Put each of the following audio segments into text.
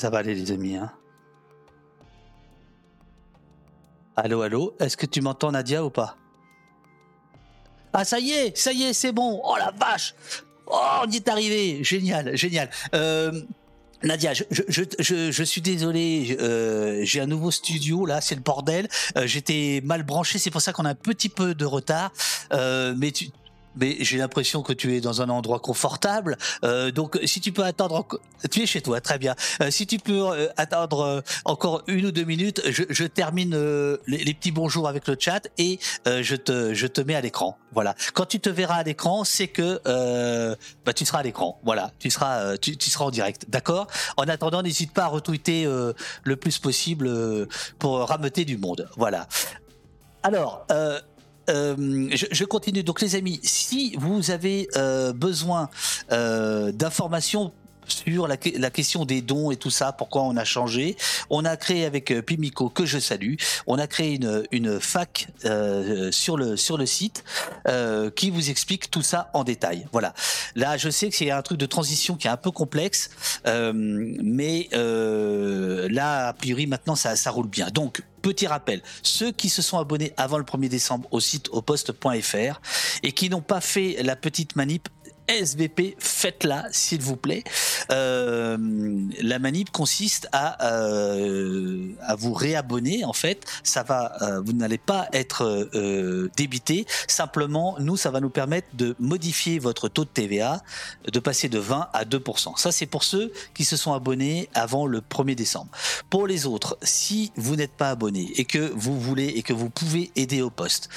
Ça va aller les amis. Hein. Allô, allô, est-ce que tu m'entends Nadia ou pas? Ah ça y est, ça y est, c'est bon. Oh la vache Oh, on y est arrivé. Génial, génial. Euh, Nadia, je, je, suis désolé, euh, j'ai un nouveau studio là, c'est le bordel. Euh, j'étais mal branché, c'est pour ça qu'on a un petit peu de retard. Mais tu, mais j'ai l'impression que tu es dans un endroit confortable. Euh, donc, si tu peux attendre, tu es chez toi, très bien. Euh, si tu peux euh, attendre euh, encore une ou deux minutes, je, je termine euh, les, petits bonjours avec le chat et je te je te mets à l'écran. Voilà. Quand tu te verras à l'écran, c'est que bah, tu seras à l'écran. Voilà, tu seras tu, tu seras en direct, d'accord? En attendant, n'hésite pas à retweeter le plus possible pour rameuter du monde. Voilà. Alors. Euh, euh, je, continue. Donc, les amis, si vous avez euh, besoin euh, d'informations sur la, question des dons et tout ça, pourquoi on a changé. On a créé avec euh, Pimico, que je salue, on a créé une, une fac euh, sur, le, sur le site euh, qui vous explique tout ça en détail. Voilà. Là, je sais que c'est un truc de transition qui est un peu complexe, mais là, a priori, maintenant, ça, ça roule bien. Donc, Petit rappel, ceux qui se sont abonnés avant le 1er décembre au site au poste.fr et qui n'ont pas fait la petite manip, SVP, faites-la, s'il vous plaît. Euh, la manip consiste à, euh, à vous réabonner. En fait, ça va, euh, vous n'allez pas être débité. Simplement, nous, ça va nous permettre de modifier votre taux de TVA, de passer de 20 à 2%. Ça, c'est pour ceux qui se sont abonnés avant le 1er décembre. Pour les autres, si vous n'êtes pas abonné et que vous voulez et que vous pouvez aider au poste,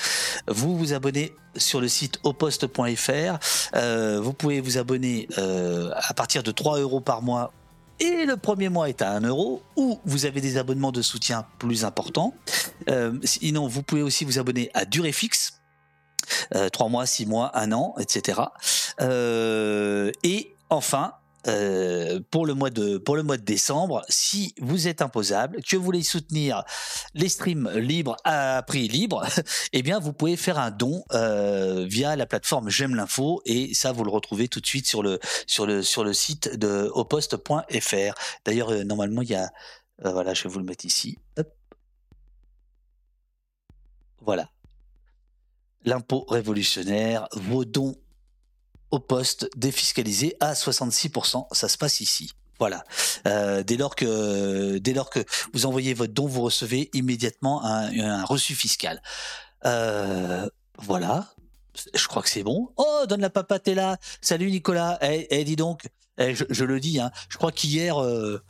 vous vous abonnez sur le site oposte.fr. Euh, vous pouvez vous abonner euh, à partir de 3 euros par mois et le premier mois est à 1 euro, ou vous avez des abonnements de soutien plus importants. Euh, sinon, vous pouvez aussi vous abonner à durée fixe, euh, 3 mois, 6 mois, 1 an, etc. Et enfin, euh, pour le mois de pour le mois de décembre, si vous êtes imposable, que vous voulez soutenir les streams libres à prix libre, eh bien vous pouvez faire un don euh, via la plateforme J'aime l'info et ça vous le retrouvez tout de suite sur le sur le sur le site de oposte.fr. D'ailleurs euh, normalement il y a voilà, je vais vous le mettre ici. Voilà. L'impôt révolutionnaire, vos dons au poste défiscalisé à 66%. Ça se passe ici. Voilà. Euh, dès lors que dès lors que vous envoyez votre don, vous recevez immédiatement un, reçu fiscal. Euh, voilà. Je crois que c'est bon. Oh, donne la papate est là. Salut Nicolas. Eh, eh dis donc. Eh, je, je, le dis. Hein. Je crois qu'hier, euh...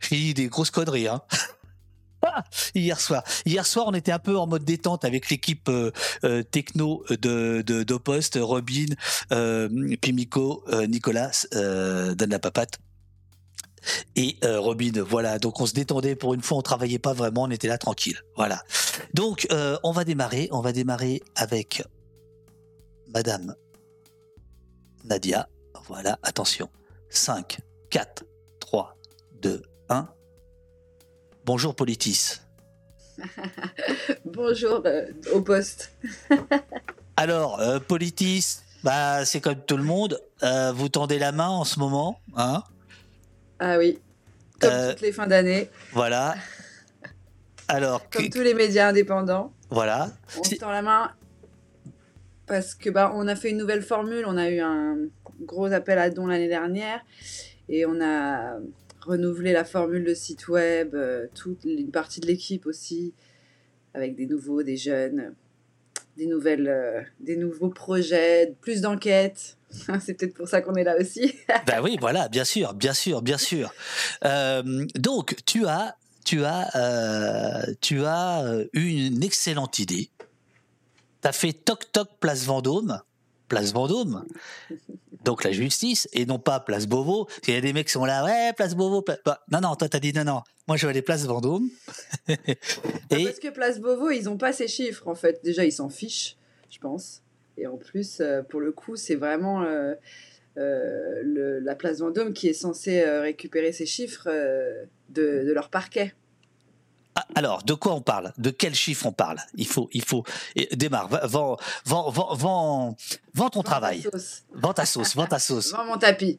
j'ai dit des grosses conneries. Hein. hier soir. Hier soir, on était un peu en mode détente avec l'équipe euh, euh, techno de, de d'Opost, Robin, euh, Pimico, euh, Nicolas, euh, donne papate. Et euh, Robin, voilà. Donc on se détendait pour une fois, on travaillait pas vraiment, on était là tranquille. Voilà. Donc on va démarrer. On va démarrer avec Madame Nadia. Voilà. Attention. 5, 4, 3, 2, 1. Bonjour Politis. Bonjour euh, au poste. Alors, euh, Politis, bah, c'est comme tout le monde. Euh, vous tendez la main en ce moment. Hein? Ah oui, comme toutes les fins d'année. Voilà. Alors, comme tous les médias indépendants. Voilà. On se tend la main parce que bah, on a fait une nouvelle formule. On a eu un gros appel à dons l'année dernière et on a renouveler la formule de site web, euh, toute une partie de l'équipe aussi, avec des nouveaux, des jeunes, des nouvelles, euh, des nouveaux projets, plus d'enquêtes. C'est peut-être pour ça qu'on est là aussi. ben oui, voilà, bien sûr, bien sûr, bien sûr. Euh, donc, tu as, tu as, euh, tu as eu une excellente idée. Tu as fait toc toc place Vendôme, place Vendôme donc la justice, et non pas Place Beauvau. Parce qu'il y a des mecs qui sont là, ouais, Place Beauvau. Bah, non, non, toi, t'as dit non, non. Moi, je vais aller Place Vendôme. et... Parce que Place Beauvau, ils n'ont pas ces chiffres, en fait. Déjà, ils s'en fichent, je pense. Et en plus, euh, pour le coup, c'est vraiment euh, euh, le, la Place Vendôme qui est censée récupérer ces chiffres de, de leur parquet. Ah, alors, de quoi on parle? De quel chiffre on parle? Il faut, il faut. Démarre, vends, vends, vends, vends, ton travail. Vends ta sauce, vends ta sauce. Vends mon tapis.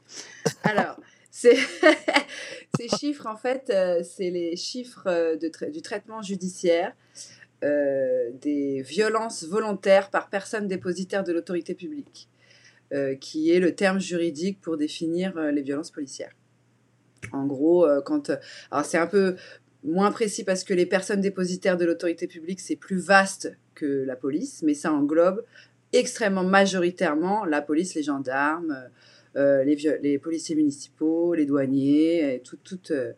Alors, Ces chiffres, en fait, euh, c'est les chiffres euh, du traitement judiciaire euh, des violences volontaires par personne dépositaire de l'autorité publique, qui est le terme juridique pour définir les violences policières. En gros, quand. alors, c'est un peu moins précis parce que les personnes dépositaires de l'autorité publique, c'est plus vaste que la police, mais ça englobe extrêmement majoritairement la police, les gendarmes, euh, les, les, policiers municipaux, les douaniers, et toute, euh,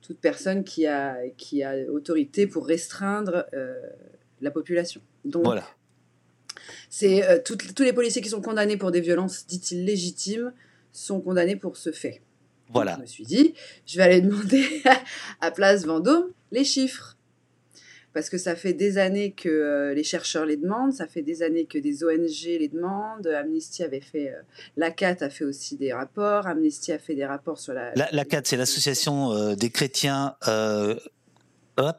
toute personne qui a, qui a autorité pour restreindre euh, la population. Donc, voilà. c'est tous les policiers qui sont condamnés pour des violences, dit-il, légitimes, sont condamnés pour ce fait. Voilà. je me suis dit, je vais aller demander à Place Vendôme les chiffres parce que ça fait des années que euh, les chercheurs les demandent, ça fait des années que des ONG les demandent. Amnesty avait fait, euh, la CAT a fait aussi des rapports, Amnesty a fait des rapports sur la. La, CAT, c'est l'association euh, des chrétiens. hop,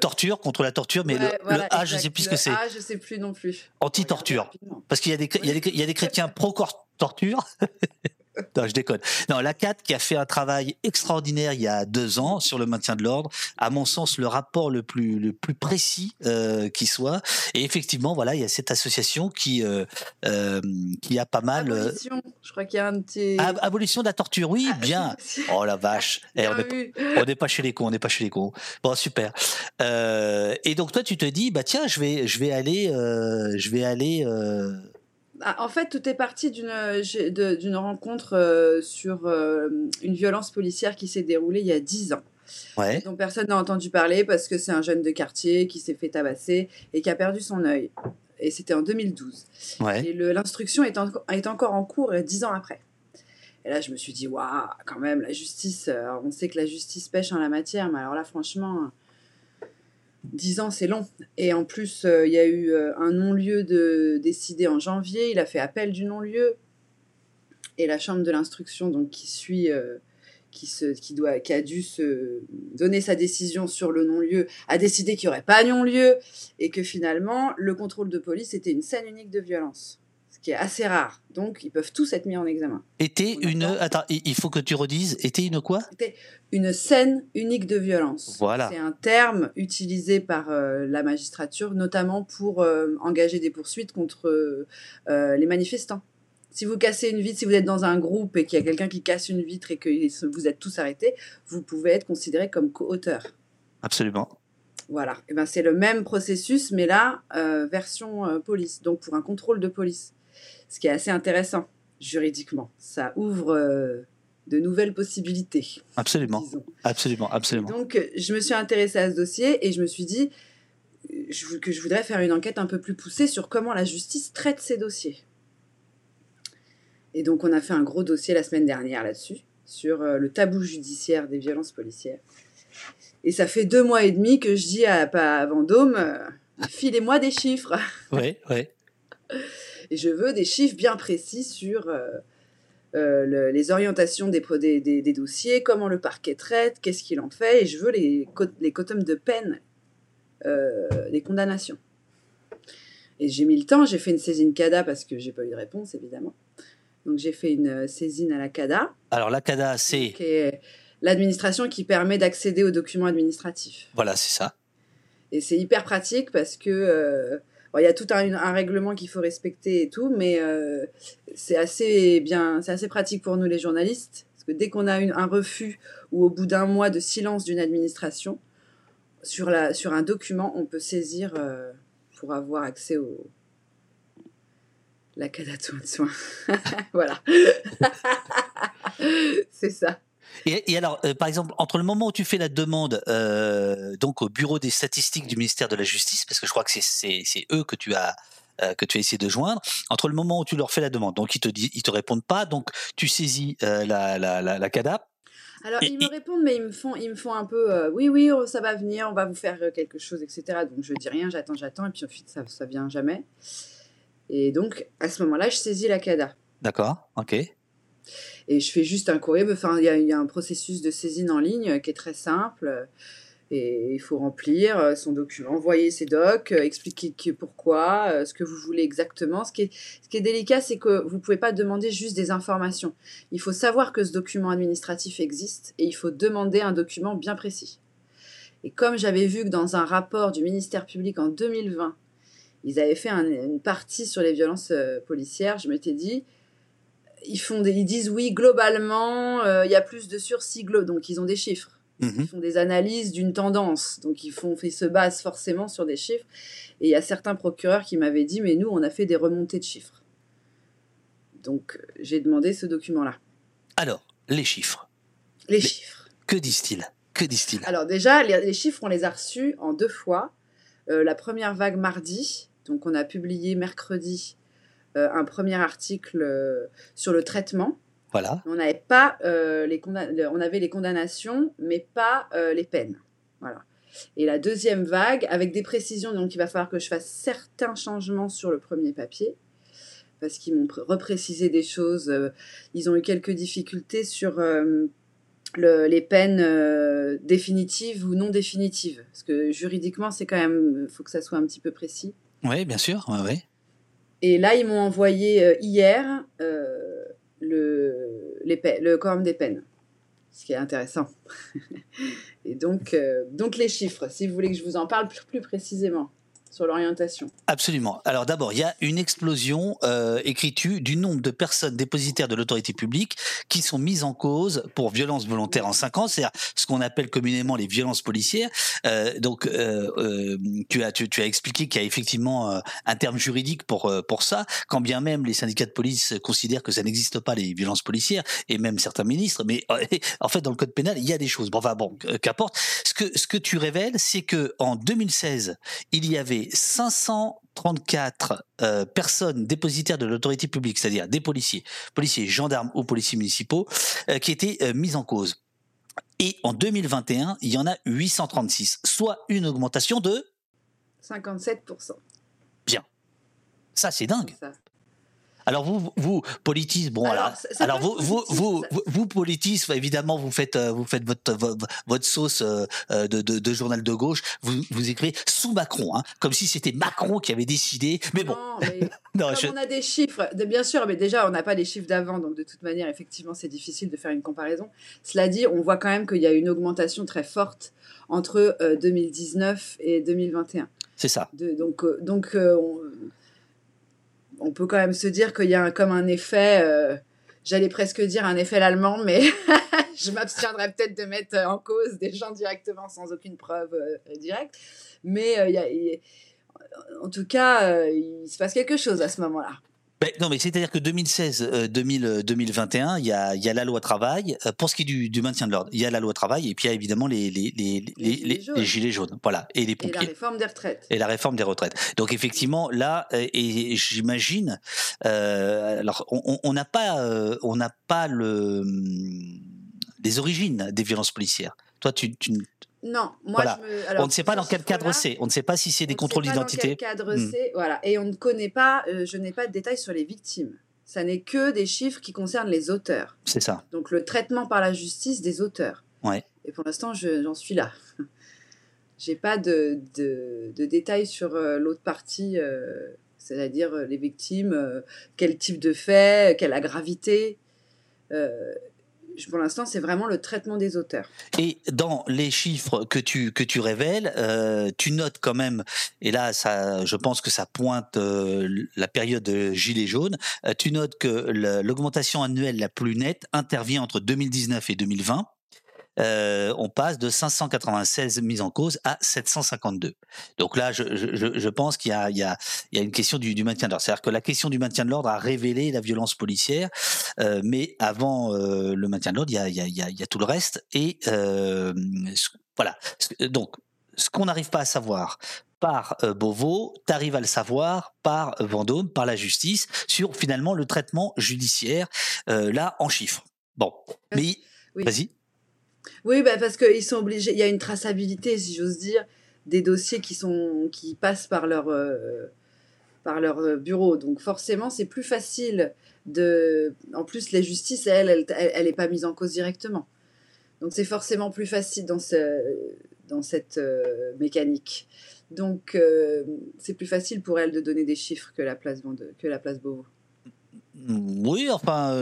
torture contre la torture, mais le, A, je sais plus ce que c'est. A, je sais plus non plus. Anti-torture, parce qu'il y, y, y, a des chrétiens pro-torture non, je déconne. Non, la CAT qui a fait un travail extraordinaire il y a deux ans sur le maintien de l'ordre, à mon sens le rapport le plus le plus précis euh, qui soit. Et effectivement, voilà, il y a cette association qui euh, euh qui a pas mal. Abolition. Je crois qu'il y a un petit. abolition de la torture, oui, bien. Oh la vache. Eh, on n'est pas chez les cons, on n'est pas chez les cons. Bon, super. et donc toi, tu te dis, bah tiens, je vais je vais aller je vais aller ah, en fait, tout est parti d'une rencontre euh, sur euh, une violence policière qui s'est déroulée il y a 10 ans. Ouais. Dont personne n'a entendu parler parce que c'est un jeune de quartier qui s'est fait tabasser et qui a perdu son œil. Et c'était en 2012. Ouais. Et l'instruction est, est, encore en cours 10 ans après. Et là, je me suis dit, waouh, quand même, la justice, euh, on sait que la justice pêche en la matière, mais alors là, franchement, 10 ans, c'est long. Et en plus, euh, il y a eu euh, un non-lieu de, décidé en janvier. Il a fait appel du non-lieu. Et la chambre de l'instruction, donc qui suit, euh, qui, se, qui, doit, qui a dû se donner sa décision sur le non-lieu, a décidé qu'il n'y aurait pas non-lieu et que finalement, le contrôle de police était une scène unique de violence qui est assez rare. Donc, ils peuvent tous être mis en examen. Était une. Attends, il faut que tu redises. Était une quoi? Était une scène unique de violence. Voilà. C'est un terme utilisé par euh, la magistrature, notamment pour euh, engager des poursuites contre euh, les manifestants. Si vous cassez une vitre, si vous êtes dans un groupe et qu'il y a quelqu'un qui casse une vitre et que vous êtes tous arrêtés, vous pouvez être considéré comme co-auteur. Absolument. Voilà. Et ben, c'est le même processus, mais là, version police, donc pour un contrôle de police ce qui est assez intéressant juridiquement. Ça ouvre euh, de nouvelles possibilités. Absolument, absolument, absolument. donc, je me suis intéressée à ce dossier et je me suis dit euh, que je voudrais faire une enquête un peu plus poussée sur comment la justice traite ces dossiers. Et donc, on a fait un gros dossier la semaine dernière là-dessus, sur euh, le tabou judiciaire des violences policières. Et ça fait deux mois et demi que je dis à, à Vendôme, filez-moi des chiffres. Oui, oui. Et je veux des chiffres bien précis sur euh, euh, les orientations des, des, des, dossiers, comment le parquet traite, qu'est-ce qu'il en fait, et je veux les, les quotums de peine, euh, les condamnations. Et j'ai mis le temps, j'ai fait une saisine CADA parce que j'ai pas eu de réponse, évidemment. Donc j'ai fait une saisine à la CADA. Alors la CADA, c'est l'administration qui permet d'accéder aux documents administratifs. Voilà, c'est ça. Et c'est hyper pratique parce que il y a tout un, règlement qu'il faut respecter et tout, mais euh, c'est assez bien, c'est assez pratique pour nous les journalistes, parce que dès qu'on a un refus ou au bout d'un mois de silence d'une administration sur, la, sur un document, on peut saisir euh, pour avoir accès au la cadato de soins. voilà. c'est ça. Et, alors, euh, par exemple, entre le moment où tu fais la demande euh, donc au bureau des statistiques du ministère de la Justice, parce que je crois que c'est eux que tu as euh, que tu as essayé de joindre, entre le moment où tu leur fais la demande, donc ils te ils te répondent pas, donc tu saisis la, la, la, CADA. Alors ils me répondent, mais ils me font, ils me font un peu, oui, oui, oh, ça va venir, on va vous faire quelque chose, etc. Donc je dis rien, j'attends, j'attends, et puis ensuite ça, ça vient jamais. Et donc à ce moment-là, je saisis la CADA. D'accord, ok. Et je fais juste un courrier. Enfin, il y, a un processus de saisine en ligne qui est très simple. Et il faut remplir euh, son document, envoyer ses docs, euh, expliquer que- pourquoi, euh, ce que vous voulez exactement. Ce qui est, délicat, c'est que vous ne pouvez pas demander juste des informations. Il faut savoir que ce document administratif existe et il faut demander un document bien précis. Et comme j'avais vu que dans un rapport du ministère public en 2020, ils avaient fait un- une partie sur les violences euh, policières, je m'étais dit, ils, font des, ils disent oui, globalement, euh, il y a plus de sursis, donc ils ont des chiffres Mhm. ils font des analyses d'une tendance, donc ils, font, ils se basent forcément sur des chiffres. Et il y a certains procureurs qui m'avaient dit, mais nous, on a fait des remontées de chiffres. Donc euh, j'ai demandé ce document-là. Alors, les chiffres. Les Mais- chiffres. Que disent-ils? Que disent-ils? Alors déjà, les, les chiffres, on les a reçus en deux fois. Euh, la première vague mardi, donc on a publié mercredi un premier article euh, sur le traitement. Voilà. On n'avait pas euh, les on avait les condamnations, mais pas euh, les peines. Voilà. Et la deuxième vague, avec des précisions, donc il va falloir que je fasse certains changements sur le premier papier, parce qu'ils m'ont pr- reprécisé des choses. euh, ils ont eu quelques difficultés sur euh, le- les peines euh, définitives ou non définitives, parce que juridiquement, c'est quand même, faut que ça soit un petit peu précis. Oui, bien sûr. Ouais, ouais. Et là, ils m'ont envoyé euh, hier euh, le, les le quorum des peines, ce qui est intéressant. Et donc, euh, donc les chiffres, si vous voulez que je vous en parle plus, plus précisément sur l'orientation. Absolument. Alors d'abord, il y a une explosion euh, écriture du nombre de personnes dépositaires de l'autorité publique qui sont mises en cause pour violences volontaires en 5 ans, c'est-à-dire ce qu'on appelle communément les violences policières. Euh, donc, euh, euh, tu, as, expliqué qu'il y a effectivement un terme juridique pour, ça, quand bien même les syndicats de police considèrent que ça n'existe pas, les violences policières, et même certains ministres, mais en fait, dans le code pénal, il y a des choses. Bon, enfin, bon, qu'importe. Ce que, ce que tu révèles, c'est que en 2016, il y avait 534 euh, personnes dépositaires de l'autorité publique, c'est-à-dire des policiers, policiers, gendarmes ou policiers municipaux, euh, qui étaient euh, mis en cause. Et en 2021, il y en a 836, soit une augmentation de... 57%. Ça, c'est dingue. Ça. Alors vous, vous politis, bon Alors, alors, vous, vous, vous, vous, vous, évidemment, vous faites, euh, vous faites votre, votre, sauce euh, euh, de, de, de journal de gauche. Vous, vous écrivez sous Macron, hein, comme si c'était Macron qui avait décidé. Mais bon, mais non, comme je- on a des chiffres, de, bien sûr, mais déjà, on n'a pas les chiffres d'avant, donc de toute manière, effectivement, c'est difficile de faire une comparaison. Cela dit, on voit quand même qu'il y a une augmentation très forte entre euh, 2019 et 2021. c'est ça. De- donc, euh, donc euh, on, on peut quand même se dire qu'il y a un- comme un effet, euh, j'allais presque dire un effet allemand, mais je m'abstiendrai peut-être de mettre en cause des gens directement sans aucune preuve euh, directe. Mais euh, y a- en tout cas, il se passe quelque chose à ce moment-là. Ben, non, mais c'est-à-dire que 2016, euh, 2000, euh, 2021, il y a, il y a la loi travail. Euh, pour ce qui est du, du maintien de l'ordre, il y a la loi travail et puis il y a évidemment les, les, les, les, gilets les- jaunes. gilets jaunes. Voilà. Et les Et la réforme des retraites. et la réforme des retraites. Donc effectivement, là, euh, et j'imagine, euh, alors on- on on n'a pas, euh, on n'a pas le, hum, les origines des violences policières. Toi, tu, tu- Non, moi, Voilà. je me, alors, on ne sait pas dans quel cadre c'est. On ne sait pas si c'est des contrôles pas dans d'identité. quel cadre Hmm. c'est, voilà. Et on ne connaît pas, euh, je n'ai pas de détails sur les victimes. Ça n'est que des chiffres qui concernent les auteurs. C'est ça. Donc le traitement par la justice des auteurs. Ouais. Et pour l'instant, je- j'en suis là. J'ai pas de, de, de détails sur euh, l'autre partie, euh, c'est-à-dire les victimes, quel type de fait, quelle la gravité. Pour l'instant, c'est vraiment le traitement des auteurs. Et dans les chiffres que tu que tu révèles, euh, tu notes quand même, et là, ça, je pense que ça pointe euh, la période de gilet jaune. euh, tu notes que l'augmentation annuelle la plus nette intervient entre 2019 et 2020. Euh, on passe de 596 mises en cause à 752. Donc là, je, je- je, je pense qu'il y a, y, y une question du, du maintien de l'ordre. C'est-à-dire que la question du maintien de l'ordre a révélé la violence policière, euh, mais avant euh, le maintien de l'ordre, il y a, il il y, tout le reste. Et voilà. Donc, ce qu'on n'arrive pas à savoir par Beauvau, tu arrives à le savoir par Vendôme, par la justice, sur finalement le traitement judiciaire, euh, là, en chiffres. Bon, mais Oui. vas-y. Oui, bah, parce qu'ils sont obligés. Il y a une traçabilité, si j'ose dire, des dossiers qui sont qui passent par leur euh, par leur euh, bureau. Donc forcément, c'est plus facile de. En plus, la justice, elle, elle, elle, elle est pas mise en cause directement. Donc c'est forcément plus facile dans ce dans cette mécanique. Donc, c'est plus facile pour elle de donner des chiffres que la place, que la place Beauvau. Oui, enfin,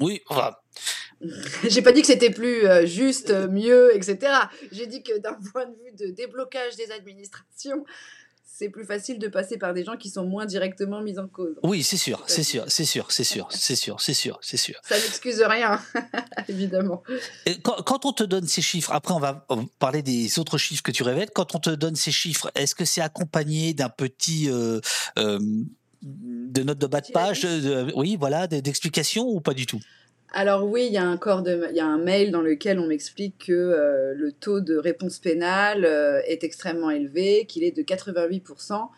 oui, enfin. J'ai pas dit que c'était plus juste, mieux, etc. J'ai dit que d'un point de vue de déblocage des administrations, c'est plus facile de passer par des gens qui sont moins directement mis en cause. Oui, c'est sûr, c'est sûr, c'est sûr, c'est sûr, c'est sûr, c'est sûr, c'est sûr. Ça n'excuse rien, évidemment. quand, on te donne ces chiffres, après on va parler des autres chiffres que tu révèles, quand on te donne ces chiffres, est-ce que c'est accompagné d'un petit... Euh, euh, de notes de bas de page, oui, voilà, d'explications ou pas du tout? Alors oui, il y a un corps de, il y a un mail dans lequel on m'explique que euh, le taux de réponse pénale euh, est extrêmement élevé, qu'il est de 88%,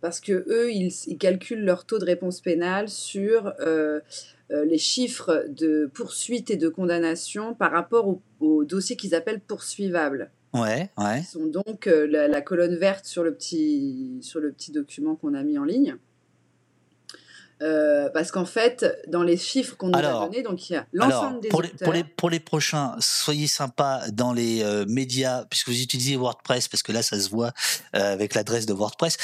parce que eux, ils, calculent leur taux de réponse pénale sur euh, les chiffres de poursuite et de condamnation par rapport au, au dossier qu'ils appellent poursuivables. Ouais, ouais. Ils sont donc la, la, colonne verte sur le petit, sur le petit document qu'on a mis en ligne. Euh, parce qu'en fait, dans les chiffres qu'on nous a donnés, donc il y a l'ensemble des pour les, pour les, pour les prochains, soyez sympa dans les euh, médias, puisque vous utilisez WordPress, parce que là, ça se voit euh, avec l'adresse de WordPress.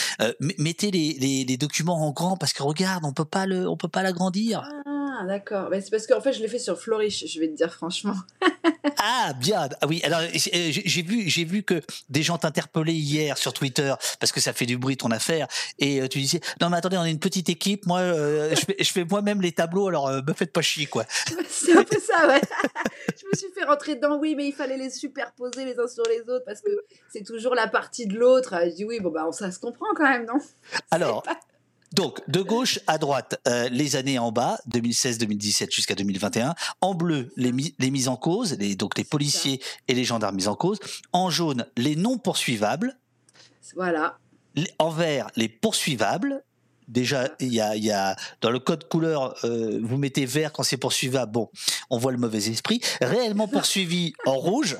mettez les, les, les, documents en grand, parce que regarde, on peut pas le, on peut pas l'agrandir. Ah, d'accord. c'est parce qu'en fait, je l'ai fait sur Flourish, je vais te dire franchement. ah, bien. Ah oui, alors j'ai vu, j'ai vu que des gens t'interpellaient hier sur Twitter parce que ça fait du bruit ton affaire et tu disais non mais attendez, on est une petite équipe, moi euh, je fais, moi-même les tableaux, alors euh, me faites pas chier, quoi. C'est un peu ça, ouais. je me suis fait rentrer dedans, oui, mais il fallait les superposer les uns sur les autres parce que c'est toujours la partie de l'autre. Je dis oui, bon, bah, ça se comprend quand même, non? Alors. Donc, de gauche à droite, euh, les années en bas, 2016-2017 jusqu'à 2021. En bleu, les, les mises en cause, les, donc les policiers et les gendarmes mis en cause. En jaune, les non poursuivables. Voilà. En vert, les poursuivables. Déjà, il y a, y a, dans le code couleur, euh, vous mettez vert quand c'est poursuivable. Bon, on voit le mauvais esprit. Réellement poursuivi en rouge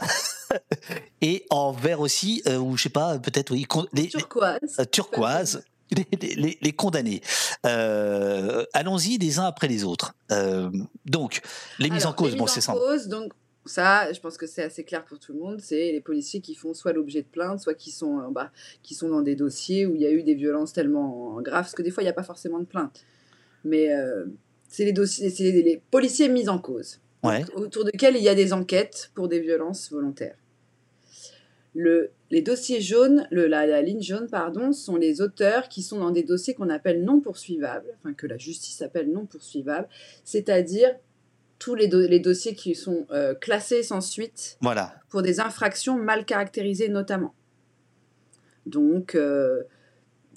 et en vert aussi, euh, ou je sais pas, peut-être oui, les, turquoise. Turquoise. Les, les, condamnés. Allons-y des uns après les autres. donc, les mises en cause, bon, c'est ça. Donc, ça, je pense que c'est assez clair pour tout le monde. C'est les policiers qui font soit l'objet de plainte, soit qui sont, euh, bah, qui sont dans des dossiers où il y a eu des violences tellement graves, parce que des fois, il n'y a pas forcément de plainte. Mais euh, c'est les, dossiers, c'est les, policiers mis en cause, autour desquels il y a des enquêtes pour des violences volontaires. Le, les dossiers jaunes, le, la, la, ligne jaune, pardon, sont les auteurs qui sont dans des dossiers qu'on appelle non poursuivables, enfin que la justice appelle non poursuivables, c'est-à-dire tous les, les, dossiers qui sont euh, classés sans suite voilà. pour des infractions mal caractérisées notamment. Donc, euh,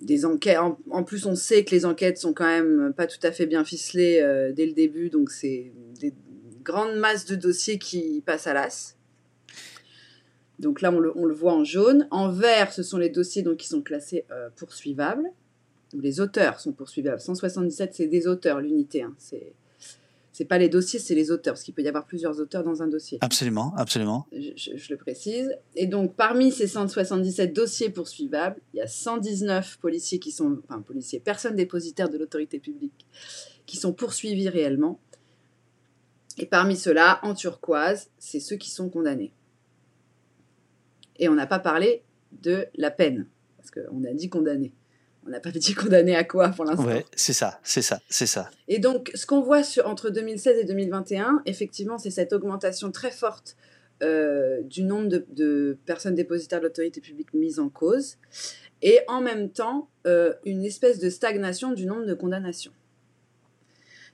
des enquêtes. En, plus, on sait que les enquêtes sont quand même pas tout à fait bien ficelées euh, dès le début, donc c'est des grandes masses de dossiers qui passent à l'as. Donc là, on le, on le, voit en jaune. En vert, ce sont les dossiers donc, qui sont classés poursuivables. Les auteurs sont poursuivables. 177, c'est des auteurs, l'unité. Hein. C'est c'est pas les dossiers, c'est les auteurs, parce qu'il peut y avoir plusieurs auteurs dans un dossier. Absolument, absolument. Je, le précise. Et donc, parmi ces 177 dossiers poursuivables, il y a 119 policiers qui sont, enfin, policiers, personnes dépositaires de l'autorité publique, qui sont poursuivis réellement. Et parmi ceux-là, en turquoise, c'est ceux qui sont condamnés. Et on n'a pas parlé de la peine, parce qu'on a dit condamné on n'a pas dit condamné à quoi pour l'instant. Ouais, c'est ça, c'est ça, c'est ça. Et donc, ce qu'on voit sur, entre 2016 et 2021, effectivement, c'est cette augmentation très forte euh, du nombre de, personnes dépositaires de l'autorité publique mises en cause, et en même temps, euh, une espèce de stagnation du nombre de condamnations.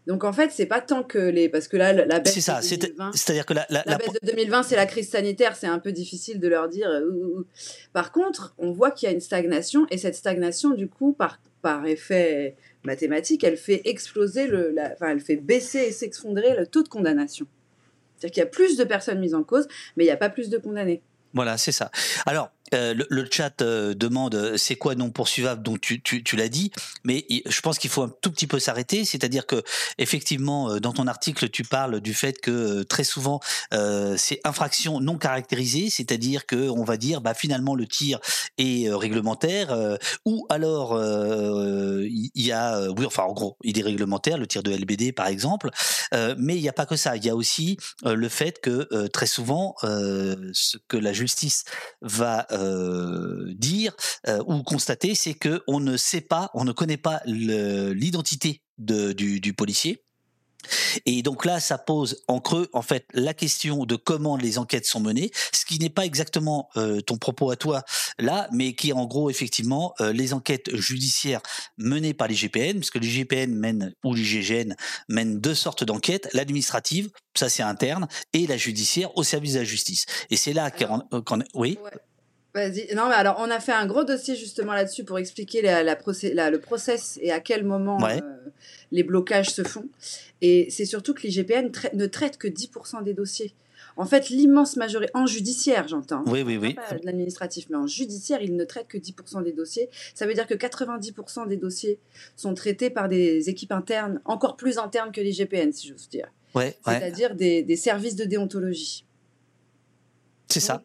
Donc en fait, c'est pas tant que les parce que là la baisse ça, de 2020, c'est-à-dire que la, la, baisse de 2020, c'est la crise sanitaire, c'est un peu difficile de leur dire. Euh, par contre, on voit qu'il y a une stagnation et cette stagnation, du coup, par par effet mathématique, elle fait exploser le, la, enfin, elle fait baisser et s'effondrer le taux de condamnation. C'est-à-dire qu'il y a plus de personnes mises en cause, mais il n'y a pas plus de condamnés. Voilà, c'est ça. Alors, euh, le, chat euh, demande euh, c'est quoi non poursuivable, donc tu, tu, l'as dit, mais je pense qu'il faut un tout petit peu s'arrêter, c'est-à-dire que effectivement dans ton article tu parles du fait que très souvent c'est infraction non caractérisée, c'est-à-dire que on va dire bah finalement le tir est réglementaire ou alors il y, a oui enfin en gros il est réglementaire le tir de LBD par exemple, mais il n'y a pas que ça, il y a aussi le fait que très souvent ce que la justice va euh, dire euh, ou constater, c'est que on ne sait pas, on ne connaît pas l'identité du, policier. Et donc là, ça pose en creux, en fait, la question de comment les enquêtes sont menées, ce qui n'est pas exactement euh, ton propos à toi là, mais qui est en gros, effectivement, les enquêtes judiciaires menées par les GPN, parce que les GPN mènent, ou les GGN mènent deux sortes d'enquêtes, l'administrative, ça c'est interne, et la judiciaire au service de la justice. Et c'est là qu'on... Oui? Vas-y. Non, mais alors, on a fait un gros dossier justement là-dessus pour expliquer la, le process et à quel moment euh, les blocages se font. Et c'est surtout que l'IGPN ne traite que 10% des dossiers. En fait, l'immense majorité, en judiciaire, j'entends. Oui, oui, oui. Pas de l'administratif, mais en judiciaire, il ne traite que 10% des dossiers. Ça veut dire que 90% des dossiers sont traités par des équipes internes, encore plus internes que l'IGPN, si j'ose dire. Ouais, C'est-à-dire des, des, services de déontologie. C'est ça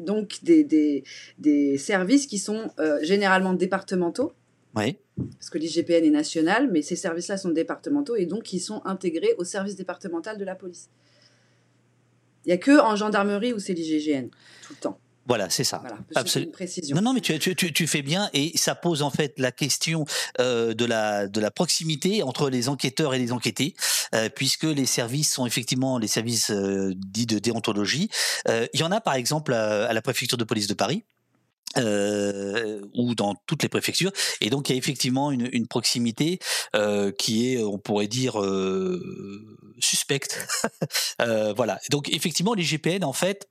donc des, des, des services qui sont euh, généralement départementaux. Oui. Parce que l'IGPN est national, mais ces services-là sont départementaux et donc ils sont intégrés au service départemental de la police. Il n'y a que en gendarmerie où c'est l'IGGN, tout le temps. Voilà, c'est ça. Absolument. Non, non, mais tu, tu, tu, fais bien et ça pose en fait la question euh, de la de la proximité entre les enquêteurs et les enquêtés, euh, puisque les services sont effectivement les services euh, dits de déontologie. Il y en a par exemple à, la préfecture de police de Paris. ou dans toutes les préfectures. Et donc il y a effectivement une, une proximité qui est, on pourrait dire, suspecte. voilà. Donc effectivement, les GPN, en fait,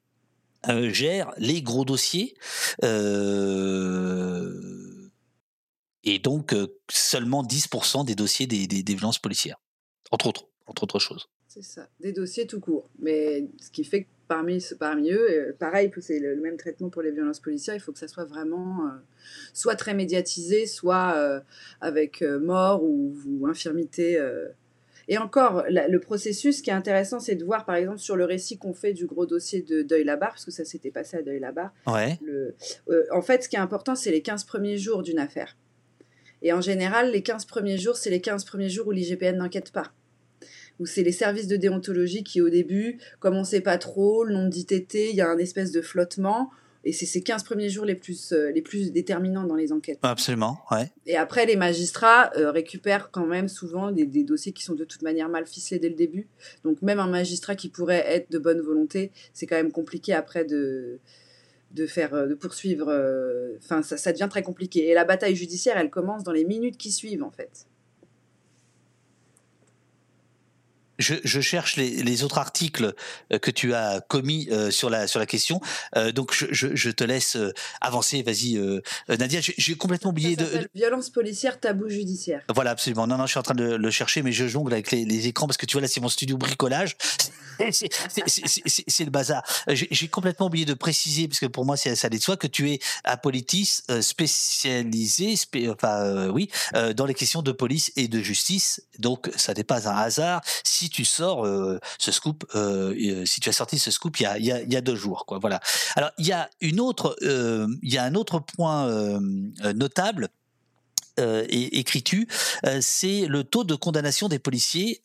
euh, gère les gros dossiers. Euh, et donc euh, seulement 10% des dossiers des, des, violences policières, entre autres, entre autres choses. C'est ça, des dossiers tout court. Mais ce qui fait que parmi, parmi eux, pareil, c'est le, même traitement pour les violences policières, il faut que ça soit vraiment soit très médiatisé, soit avec mort ou, ou infirmité et encore, le processus qui est intéressant, c'est de voir, par exemple, sur le récit qu'on fait du gros dossier de Deuil-la-Barre, parce que ça s'était passé à Deuil-la-Barre. Ouais. Euh, en fait, ce qui est important, c'est les 15 premiers jours d'une affaire. Et en général, les 15 premiers jours, c'est les 15 premiers jours où l'IGPN n'enquête pas. Où c'est les services de déontologie qui, au début, comme on ne sait pas trop, le nom d'ITT, il y a un espèce de flottement et c'est ces 15 premiers jours les plus, euh, les plus déterminants dans les enquêtes. Absolument, ouais. Et après, les magistrats euh, récupèrent quand même souvent des, des, dossiers qui sont de toute manière mal ficelés dès le début. Donc même un magistrat qui pourrait être de bonne volonté, c'est quand même compliqué après de, de faire euh, de poursuivre. Enfin, ça, ça devient très compliqué. Et la bataille judiciaire, elle commence dans les minutes qui suivent, en fait. Je, cherche les, autres articles euh, que tu as commis euh, sur la sur la question. Euh, donc je, te laisse avancer. Vas-y, Nadia. J'ai complètement oublié de, violence policière, tabou judiciaire. Voilà, absolument. Non, non, je suis en train de le chercher, mais je jongle avec les, écrans parce que tu vois là, c'est mon studio bricolage. c'est le bazar. J'ai complètement oublié de préciser parce que pour moi, ça de soi que tu es à Politis spécialisé, enfin oui, dans les questions de police et de justice. Donc ça n'est pas un hasard si tu sors euh, ce scoop, euh, euh, si tu as sorti ce scoop il y a, deux jours, quoi. Voilà. Alors il y a y a un autre point notable. et écrit-tu, c'est le taux de condamnation des policiers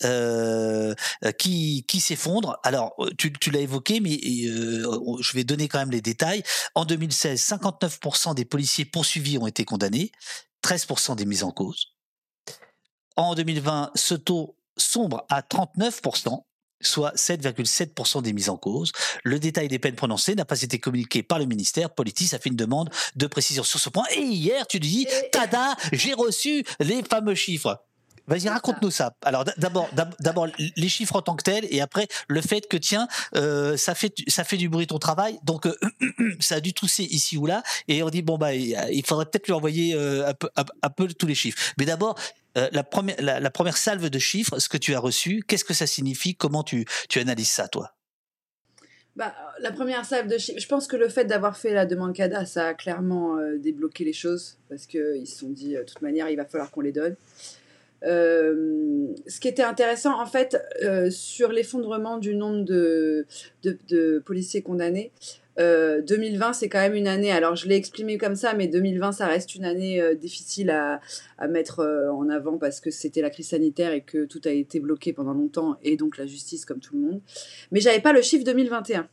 qui, qui s'effondre. Alors, tu, tu l'as évoqué, mais je vais donner quand même les détails. En 2016, 59% des policiers poursuivis ont été condamnés, 13% des mises en cause. En 2020, ce taux sombre à 39%, soit 7,7% des mises en cause. Le détail des peines prononcées n'a pas été communiqué par le ministère. Politis a fait une demande de précision sur ce point. Et hier, tu dis, tada, j'ai reçu les fameux chiffres. Vas-y, raconte-nous ça. Alors d'abord, d'abord les chiffres en tant que tels, et après le fait que tiens, euh, ça fait ça fait du bruit ton travail, donc euh, ça a dû tousser ici ou là, et on dit bon bah il faudrait peut-être lui envoyer euh, un, peu, un, peu tous les chiffres. Mais d'abord, la première la, première salve de chiffres, ce que tu as reçu, qu'est-ce que ça signifie? Comment tu tu analyses ça, toi? Bah, la première salve de chiffres, je pense que le fait d'avoir fait la demande CADA, ça a clairement euh, débloqué les choses parce qu'ils se sont dit, euh, de toute manière, il va falloir qu'on les donne. Euh, ce qui était intéressant, en fait, sur l'effondrement du nombre de, policiers condamnés, 2020, c'est quand même une année, alors je l'ai exprimé comme ça, mais 2020, ça reste une année difficile à mettre en avant parce que c'était la crise sanitaire et que tout a été bloqué pendant longtemps, et donc la justice comme tout le monde. Mais j'avais pas le chiffre 2021.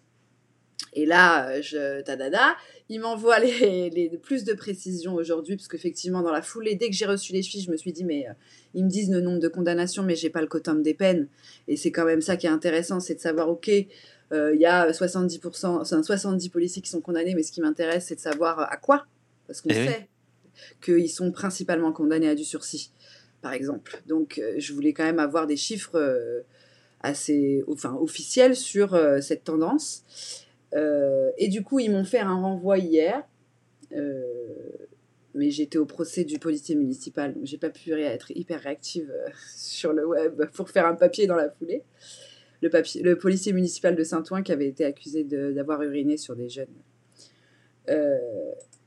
Et là, je, tadada, il m'envoie les, les, plus de précisions aujourd'hui, parce qu'effectivement, dans la foulée, dès que j'ai reçu les chiffres, je me suis dit, mais ils me disent le nombre de condamnations, mais j'ai pas le quotum des peines. Et c'est quand même ça qui est intéressant, c'est de savoir, ok, il y a 70%, 70 policiers qui sont condamnés, mais ce qui m'intéresse, c'est de savoir à quoi? Parce qu'on Eh oui. sait qu'ils sont principalement condamnés à du sursis, par exemple. Donc, euh, je voulais quand même avoir des chiffres euh, assez enfin, officiels sur euh, cette tendance. Euh, et du coup, ils m'ont fait un renvoi hier. euh, mais j'étais au procès du policier municipal, donc j'ai pas pu être hyper réactive euh, sur le web pour faire un papier dans la foulée le, policier municipal de Saint-Ouen qui avait été accusé d'avoir uriné sur des jeunes.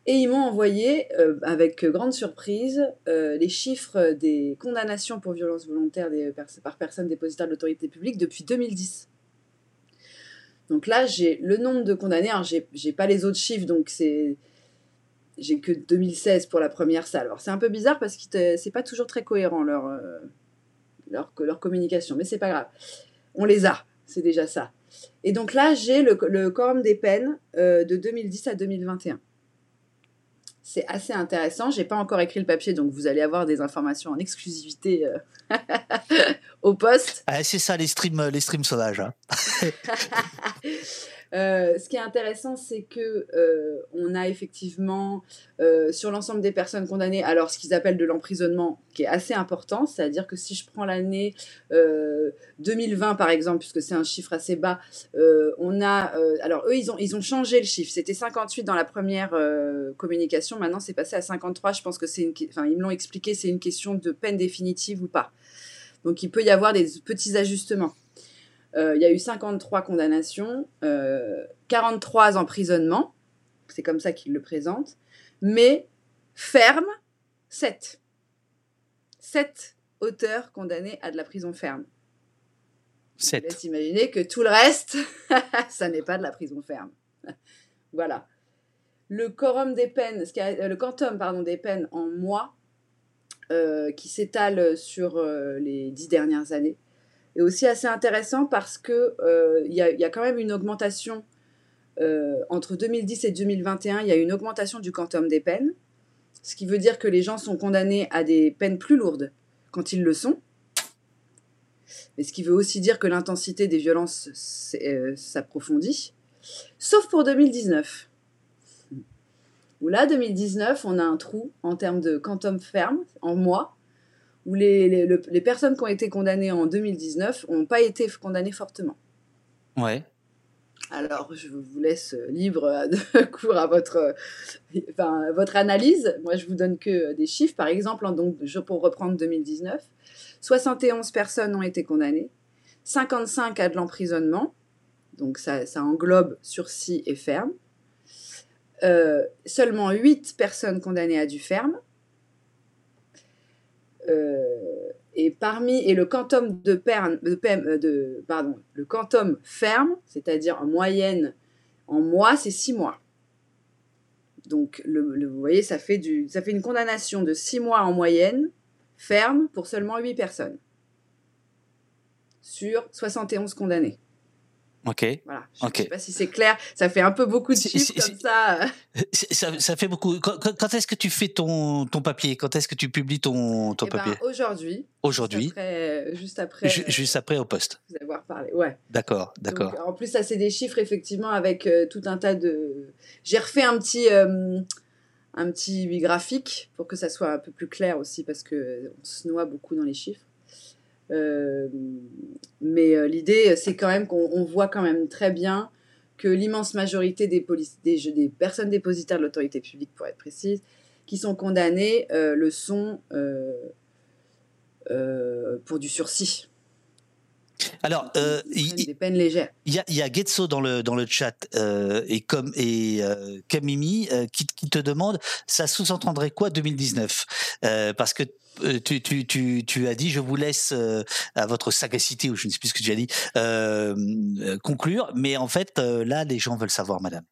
Et ils m'ont envoyé, avec grande surprise, les chiffres des condamnations pour des pers- par personnes dépositaires de l'autorité publique depuis 2010. Donc là, j'ai le nombre de condamnés. Alors, j'ai pas les autres chiffres, donc c'est. J'ai que 2016 pour la première salle. Alors, c'est un peu bizarre parce que c'est pas toujours très cohérent leur, euh, leur communication, mais c'est pas grave on les a, c'est déjà ça. Et donc là, j'ai le, le quorum des peines euh, de 2010 à 2021. C'est assez intéressant. J'ai pas encore écrit le papier, donc vous allez avoir des informations en exclusivité euh, au poste. Ah, c'est ça les streams, les streams sauvages. hein. Euh, ce qui est intéressant, c'est que euh, a effectivement euh, sur l'ensemble des personnes condamnées, alors ce qu'ils appellent de l'emprisonnement, qui est assez important, c'est-à-dire que si je prends l'année euh, 2020 par exemple, puisque c'est un chiffre assez bas, on a, alors eux ils ont changé le chiffre, c'était 58 dans la première communication, maintenant c'est passé à 53. Je pense que c'est une, enfin ils me l'ont expliqué, c'est une question de peine définitive ou pas. Donc il peut y avoir des petits ajustements. Euh, il y a eu 53 condamnations, euh, 43 emprisonnements, c'est comme ça qu'ils le présentent, mais ferme, 7. 7 auteurs condamnés à de la prison ferme. Je Sept. laisse imaginer que tout le reste, ça n'est pas de la prison ferme. voilà. Le quorum des peines, ce qui a- euh, le quantum pardon, des peines en mois, euh, qui s'étale sur euh, les dix dernières années, est aussi assez intéressant parce que euh, il y, y a quand même une augmentation euh, entre 2010 et 2021. Il y a une augmentation du quantum des peines, ce qui veut dire que les gens sont condamnés à des peines plus lourdes quand ils le sont. Mais ce qui veut aussi dire que l'intensité des violences euh, s'approfondit. Sauf pour 2019. Où là, 2019, on a un trou en termes de quantum ferme, en mois, où les, les, le- les personnes qui ont été condamnées en 2019 n'ont pas été condamnées fortement. Ouais. Alors, je vous laisse libre de cours à votre, enfin, votre analyse. Moi, je vous donne que des chiffres. Par exemple, en- donc, je- pour reprendre 2019, 71 personnes ont été condamnées, 55 à de l'emprisonnement, donc ça, ça englobe sursis et ferme. Euh, seulement 8 personnes condamnées à du ferme. Euh, et parmi et le quantum de de, euh, le quantum ferme, c'est-à-dire en moyenne en mois, c'est 6 mois. Donc le, le- vous voyez, ça fait du ça fait une condamnation de 6 mois en moyenne ferme pour seulement 8 personnes sur 71 condamnés. Ok. Voilà. Je ne sais pas si c'est clair. Ça fait un peu beaucoup de chiffres comme ça. Ça, ça fait beaucoup. Quand, est-ce que tu fais ton, ton papier? Quand est-ce que tu publies ton, ton Eh ben, papier? aujourd'hui. Aujourd'hui, Juste après, juste après Ju- euh, juste après au poste. vous avoir parlé. Ouais. D'accord, d'accord. En plus, ça, c'est des chiffres, effectivement, avec euh, tout un tas de. J'ai refait un petit, euh, un petit graphique pour que ça soit un peu plus clair aussi, parce qu'on se noie beaucoup dans les chiffres. Euh, mais euh, l'idée, c'est quand même qu'on on voit quand même très bien que l'immense majorité des, police- des, des personnes dépositaires de l'autorité publique, pour être précise, qui sont condamnées, euh, le sont euh, euh, pour du sursis. Alors, il des peines légères. y a, il y a Getso dans le dans le chat et comme et Kamimi qui, qui te demande ça sous-entendrait quoi 2019 Euh, parce que tu, tu, as dit je vous laisse euh, à votre sagacité ou je ne sais plus ce que tu as dit euh, euh, conclure mais en fait euh, là les gens veulent savoir madame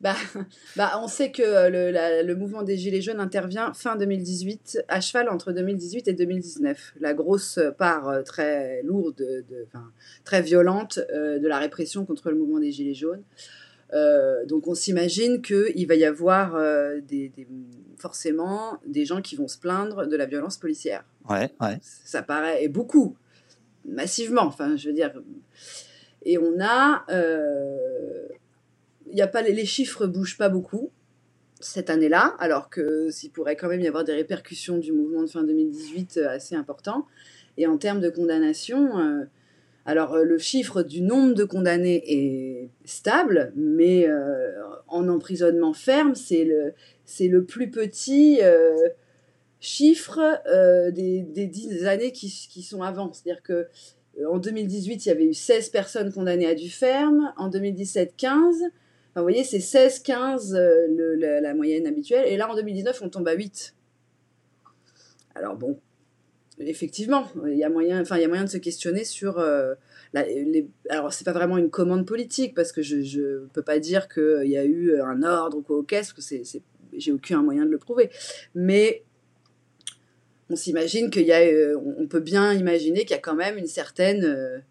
Bah, bah, on sait que euh, le, le mouvement des Gilets jaunes intervient fin 2018, à cheval entre 2018 et 2019. La grosse part euh, très lourde, de, très violente euh, de la répression contre le mouvement des Gilets jaunes. Euh, donc on s'imagine qu'il va y avoir euh, des, des- forcément des gens qui vont se plaindre de la violence policière. ouais ouais Ça paraît, et beaucoup, massivement, enfin, je veux dire. Et on a. euh, Il y a pas, les chiffres bougent pas beaucoup cette année-là, alors que s'il pourrait quand même y avoir des répercussions du mouvement de fin 2018 euh, assez importants. Et en termes de condamnation, euh, alors euh, le chiffre du nombre de condamnés est stable, mais euh, en emprisonnement ferme, c'est le, plus petit euh, chiffre des, des années qui, qui sont avant. C'est-à-dire que en 2018, il y avait eu 16 personnes condamnées à du ferme, en 2017, 15. Enfin, vous voyez, c'est 16, 15 euh, le- la, la moyenne habituelle. Et là, en 2019, on tombe à 8. Alors bon, effectivement, il y a moyen, enfin, il y a moyen de se questionner sur. euh, la- les, alors, c'est pas vraiment une commande politique, parce que je ne peux pas dire qu'il y a eu un ordre ou quoi au caisse, que c'est, j'ai aucun moyen de le prouver. Mais on s'imagine qu'il y a. euh, on peut bien imaginer qu'il y a quand même une certaine.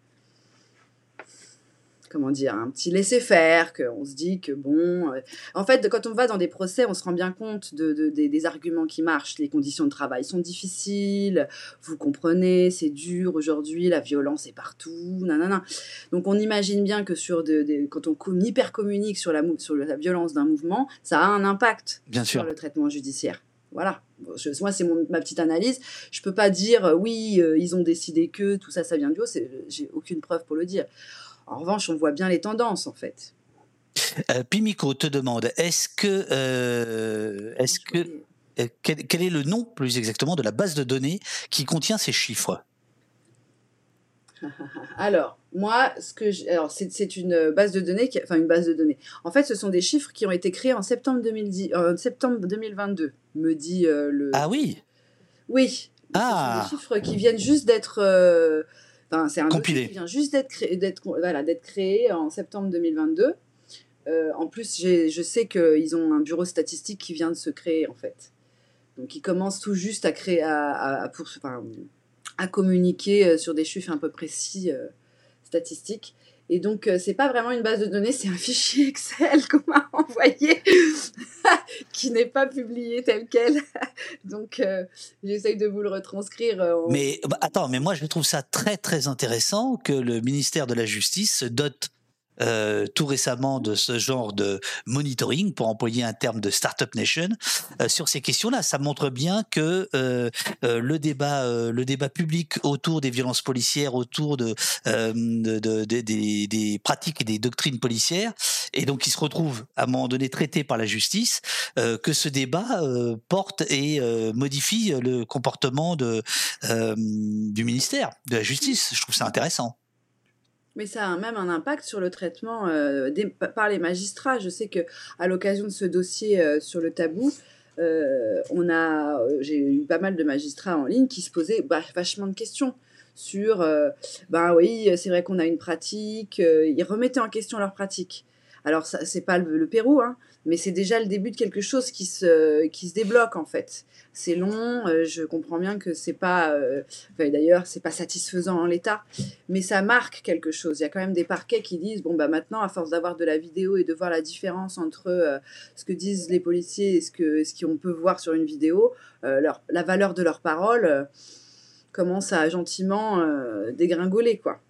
Comment dire, un petit laisser-faire, qu'on se dit que bon. euh, en fait, quand on va dans des procès, on se rend bien compte de, de- des, des arguments qui marchent. Les conditions de travail sont difficiles, vous comprenez, c'est dur aujourd'hui, la violence est partout, nanana. Donc on imagine bien que sur des- quand on com- hyper communique sur la, sur la violence d'un mouvement, ça a un impact bien sur sûr le traitement judiciaire. Voilà. Je- moi, c'est ma petite analyse. Je peux pas dire euh, oui, euh, ils ont décidé que tout ça, ça vient du haut. J'ai aucune preuve pour le dire. En revanche, on voit bien les tendances, en fait. Euh, Pimico te demande est-ce que euh, est-ce que euh, quel, quel est le nom plus exactement de la base de données qui contient ces chiffres? Alors, moi, ce que alors c'est une base de données, qui... enfin une base de données. En fait, ce sont des chiffres qui ont été créés en septembre 2010, euh, en septembre 2022, me dit euh, le. ah oui Oui. Ah. Ce sont des chiffres qui viennent juste d'être. Enfin, c'est un dossier Compilé. qui vient juste d'être créé, voilà, créé en septembre 2022. Euh, en plus, je sais qu'ils ont un bureau statistique qui vient de se créer en fait. Donc, ils commencent tout juste à créer, à, à, à pour- enfin, à communiquer euh, sur des chiffres un peu précis euh, statistiques. Et donc, euh, c'est pas vraiment une base de données, c'est un fichier Excel qu'on m'a envoyé qui n'est pas publié tel quel. donc, euh, j'essaye de vous le retranscrire. euh, Mais bah, attends, mais moi je trouve ça très très intéressant que le ministère de la Justice se dote euh, tout récemment de ce genre de monitoring, pour employer un terme de Startup Nation, euh, sur ces questions-là. Ça montre bien que euh, le débat, public autour des violences policières, autour de, de- de- de- des, pratiques et des doctrines policières, et donc qui se retrouve à un moment donné traité par la justice, que ce débat porte et modifie le comportement du ministère de la Justice. Je trouve ça intéressant. Mais ça a même un impact sur le traitement euh, par les magistrats. Je sais que à l'occasion de ce dossier euh, sur le tabou, euh, on a, j'ai eu pas mal de magistrats en ligne qui se posaient bah, vachement de questions sur, ben oui, c'est vrai qu'on a une pratique. ils remettaient en question leur pratique. Alors ça, c'est pas le, le Pérou, hein, mais c'est déjà le début de quelque chose qui se, qui se débloque en fait. C'est long. euh, je comprends bien que c'est pas, euh, d'ailleurs, c'est pas satisfaisant en l'état mais ça marque quelque chose. Il y a quand même des parquets qui disent bon bah maintenant à force d'avoir de la vidéo et de voir la différence entre euh, ce que disent les policiers et ce ce qu'on peut voir sur une vidéo, euh, leur, la valeur de leurs paroles commence à gentiment dégringoler quoi.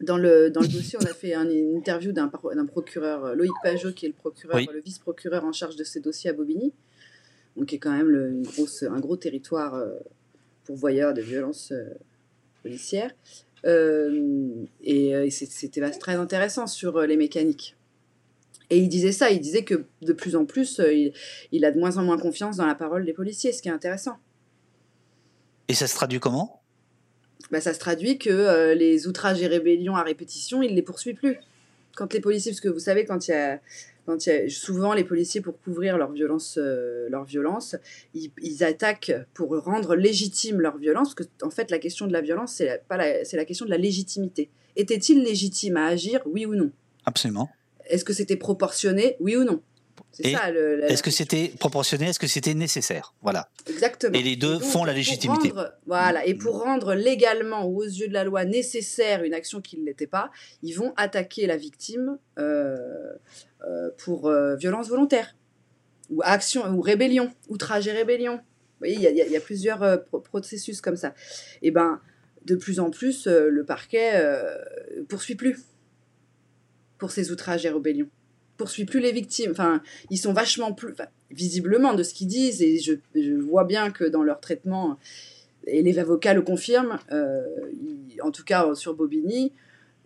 Dans le, dans le dossier, on a fait un- une interview d'un procureur, euh, Loïc Pajot, qui est le procureur, Oui. le vice-procureur en charge de ces dossiers à Bobigny, donc qui est quand même le- une grosse, un gros territoire euh, pourvoyeur de violences euh, policières. Euh, et euh, c'était très intéressant sur euh, les mécaniques. Et il disait ça, il disait que de plus en plus, euh, il, il a de moins en moins confiance dans la parole des policiers, ce qui est intéressant. Et ça se traduit comment? Bah, ça se traduit que les outrages et rébellions à répétition, il les poursuit plus. Quand les policiers, parce que vous savez, quand il y a quand il y a, souvent les policiers pour couvrir leur violence, leur violence, ils, ils, attaquent pour rendre légitime leur violence. Parce que en fait, la question de la violence, c'est pas c'est la question de la légitimité. Était-il légitime à agir, oui ou non? Absolument. Est-ce que c'était proportionné, oui ou non? Est-ce que c'était proportionné Est-ce que c'était nécessaire? Voilà. Exactement. Et les deux font la légitimité. voilà. Et pour rendre légalement ou aux yeux de la loi nécessaire une action qui ne l'était pas, ils vont attaquer la victime euh, euh, pour euh, violence volontaire ou action ou rébellion, outrage et rébellion. Vous voyez, il y, a plusieurs processus comme ça. Et ben, de plus en plus, le parquet poursuit plus pour ces outrages et rébellions poursuit plus les victimes. Enfin, ils sont vachement plus, visiblement, de ce qu'ils disent, et je, vois bien que dans leur traitement, et les avocats le confirment, euh, en tout cas sur Bobigny,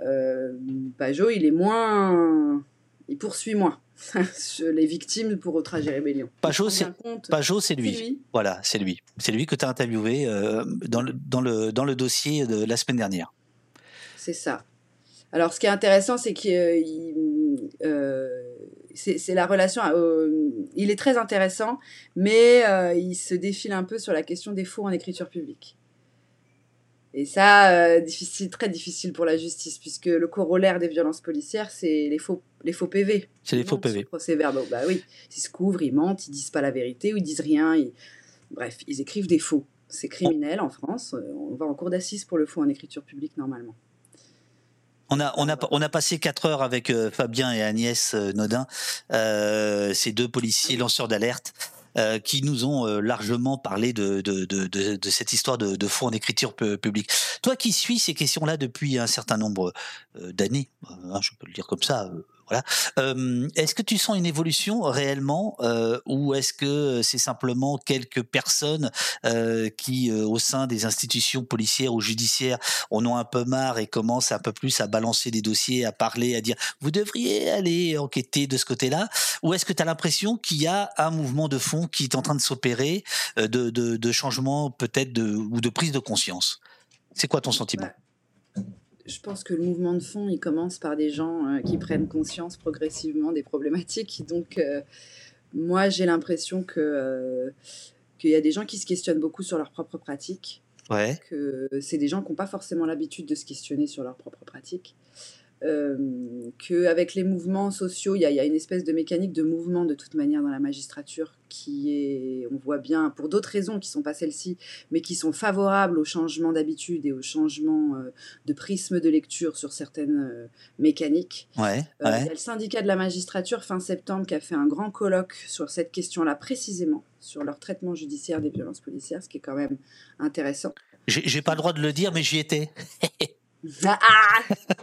euh, Pajot, il est moins. Il poursuit moins les victimes pour outrage et rébellion. Pajot, c'est, c'est lui. Voilà, c'est lui. C'est lui que tu as interviewé euh, dans, le, dans, le, dans le dossier de la semaine dernière. C'est ça. Alors, ce qui est intéressant, c'est qu'il euh, c'est la relation. Euh, il est très intéressant, mais euh, il se défile un peu sur la question des faux en écriture publique. Et ça, difficile, très difficile pour la justice, puisque le corollaire des violences policières, c'est les faux, les faux PV. C'est les faux PV. Procès verbaux, bah oui. Ils se couvrent, ils mentent, ils disent pas la vérité ou ils disent rien. Bref, ils écrivent des faux. C'est criminel en France. On va en cour d'assises pour le faux en écriture publique normalement. On a, on, a, on a passé quatre heures avec euh, Fabien et Agnès euh, Nodin, euh, ces deux policiers lanceurs d'alerte. qui nous ont largement parlé de, de, de, de, cette histoire de, de faux en écriture publique. Toi qui suis ces questions-là depuis un certain nombre d'années, hein, je peux le dire comme ça, voilà. est-ce que tu sens une évolution réellement euh, ou est-ce que c'est simplement quelques personnes euh, qui, au sein des institutions policières ou judiciaires, en ont un peu marre et commencent un peu plus à balancer des dossiers, à parler, à dire vous devriez aller enquêter de ce côté-là Ou est-ce que tu as l'impression qu'il y a un mouvement de fond qui est en train de s'opérer, de, de, de, changement peut-être ou de prise de conscience? C'est quoi ton sentiment? Je pense que le mouvement de fond, il commence par des gens euh, qui prennent conscience progressivement des problématiques. Donc, euh, moi, j'ai l'impression que euh, qu'il y a des gens qui se questionnent beaucoup sur leurs propres pratiques. Ouais. Que c'est des gens qui n'ont pas forcément l'habitude de se questionner sur leurs propres pratiques. Euh, qu'avec les mouvements sociaux, il y, a une espèce de mécanique de mouvement de toute manière dans la magistrature qui est, on voit bien, pour d'autres raisons qui ne sont pas celles-ci, mais qui sont favorables au changement d'habitude et au changement euh, de prisme de lecture sur certaines euh, mécaniques. Ouais, Il y a le syndicat de la magistrature fin septembre qui a fait un grand colloque sur cette question-là précisément, sur leur traitement judiciaire des violences policières, ce qui est quand même intéressant. J'ai pas le droit de le dire, mais j'y étais. Ah, ah,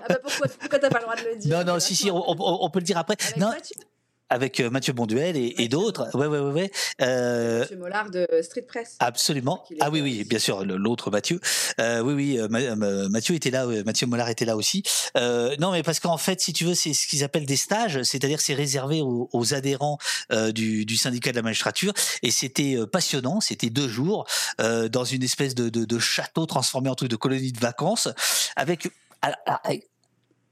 bah pourquoi, pourquoi t'as pas le droit de le dire? Non, non, si, si, on, on, peut le dire après. non, avec euh, Mathieu Bonduel et, et d'autres. Ouais, ouais, ouais. ouais. Euh, Mathieu Mollard de Street Press. Absolument. Ah oui, oui, bien sûr, l'autre Mathieu. Euh, oui, oui, euh, Mathieu était là, Mathieu Mollard était là aussi. Euh, non, mais parce qu'en fait, si tu veux, c'est ce qu'ils appellent des stages, c'est-à-dire c'est réservé aux, aux adhérents du, du, syndicat de la magistrature, et c'était passionnant. C'était deux jours dans une espèce de, de, de, château transformé en truc de colonie de vacances, avec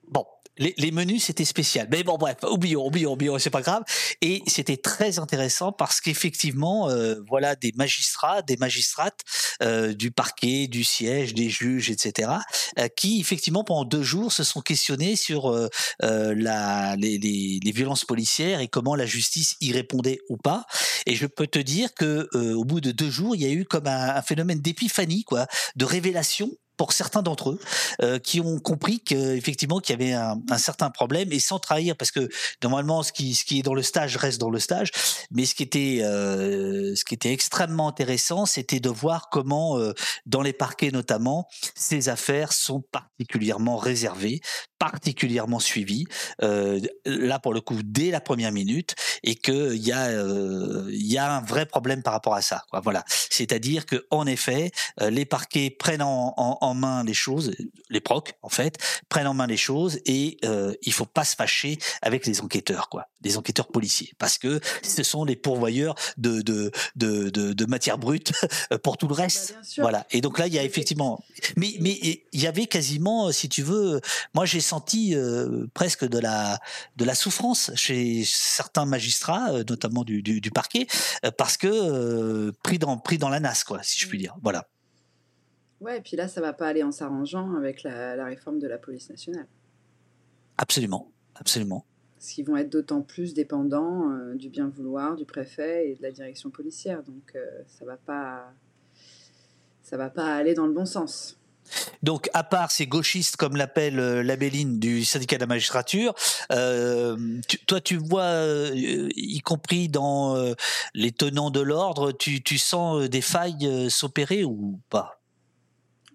bon, les, menus c'était spécial. Mais bon bref, oublions, oublions, oublions, c'est pas grave. Et c'était très intéressant parce qu'effectivement, euh, voilà des magistrats, des magistrates euh, du parquet, du siège, des juges, etc., euh, qui effectivement pendant deux jours se sont questionnés sur la, les, les, violences policières et comment la justice y répondait ou pas. Et je peux te dire que au bout de deux jours, il y a eu comme un, un phénomène d'épiphanie, quoi, de révélation pour certains d'entre eux euh, qui ont compris qu'effectivement qu'il y avait un, un, certain problème et sans trahir parce que normalement ce qui ce qui est dans le stage reste dans le stage. Mais ce qui était euh, ce qui était extrêmement intéressant c'était de voir comment euh, dans les parquets notamment ces affaires sont particulièrement réservées particulièrement suivies euh, là pour le coup dès la première minute et que il y a il y a un vrai problème par rapport à ça voilà. C'est-à-dire que en effet les parquets prennent en, en main les choses, les procs en fait, prennent en main les choses et euh, il faut pas se fâcher avec les enquêteurs, quoi, des enquêteurs policiers, parce que ce sont les pourvoyeurs de de de, de, de matière brute pour tout le Bah, reste. sûr. Voilà. Et donc là, il y a effectivement, mais mais il y avait quasiment, si tu veux, moi j'ai senti euh, presque de la de la souffrance chez certains magistrats, euh, notamment du, du, du parquet, euh, parce que euh, pris dans pris dans la nasse, quoi, si je puis dire. Voilà. Ouais, et puis là, ça va pas aller en s'arrangeant avec la, la réforme de la police nationale. Absolument, absolument. Parce qu'ils vont être d'autant plus dépendants euh, du bien vouloir du préfet et de la direction policière. Donc euh, ça va pas, ça va pas aller dans le bon sens. Donc, à part ces gauchistes, comme l'appelle euh, Labelline du syndicat de la magistrature, euh, toi, tu vois, y compris dans les tenants de l'ordre, tu, tu sens des failles s'opérer ou pas?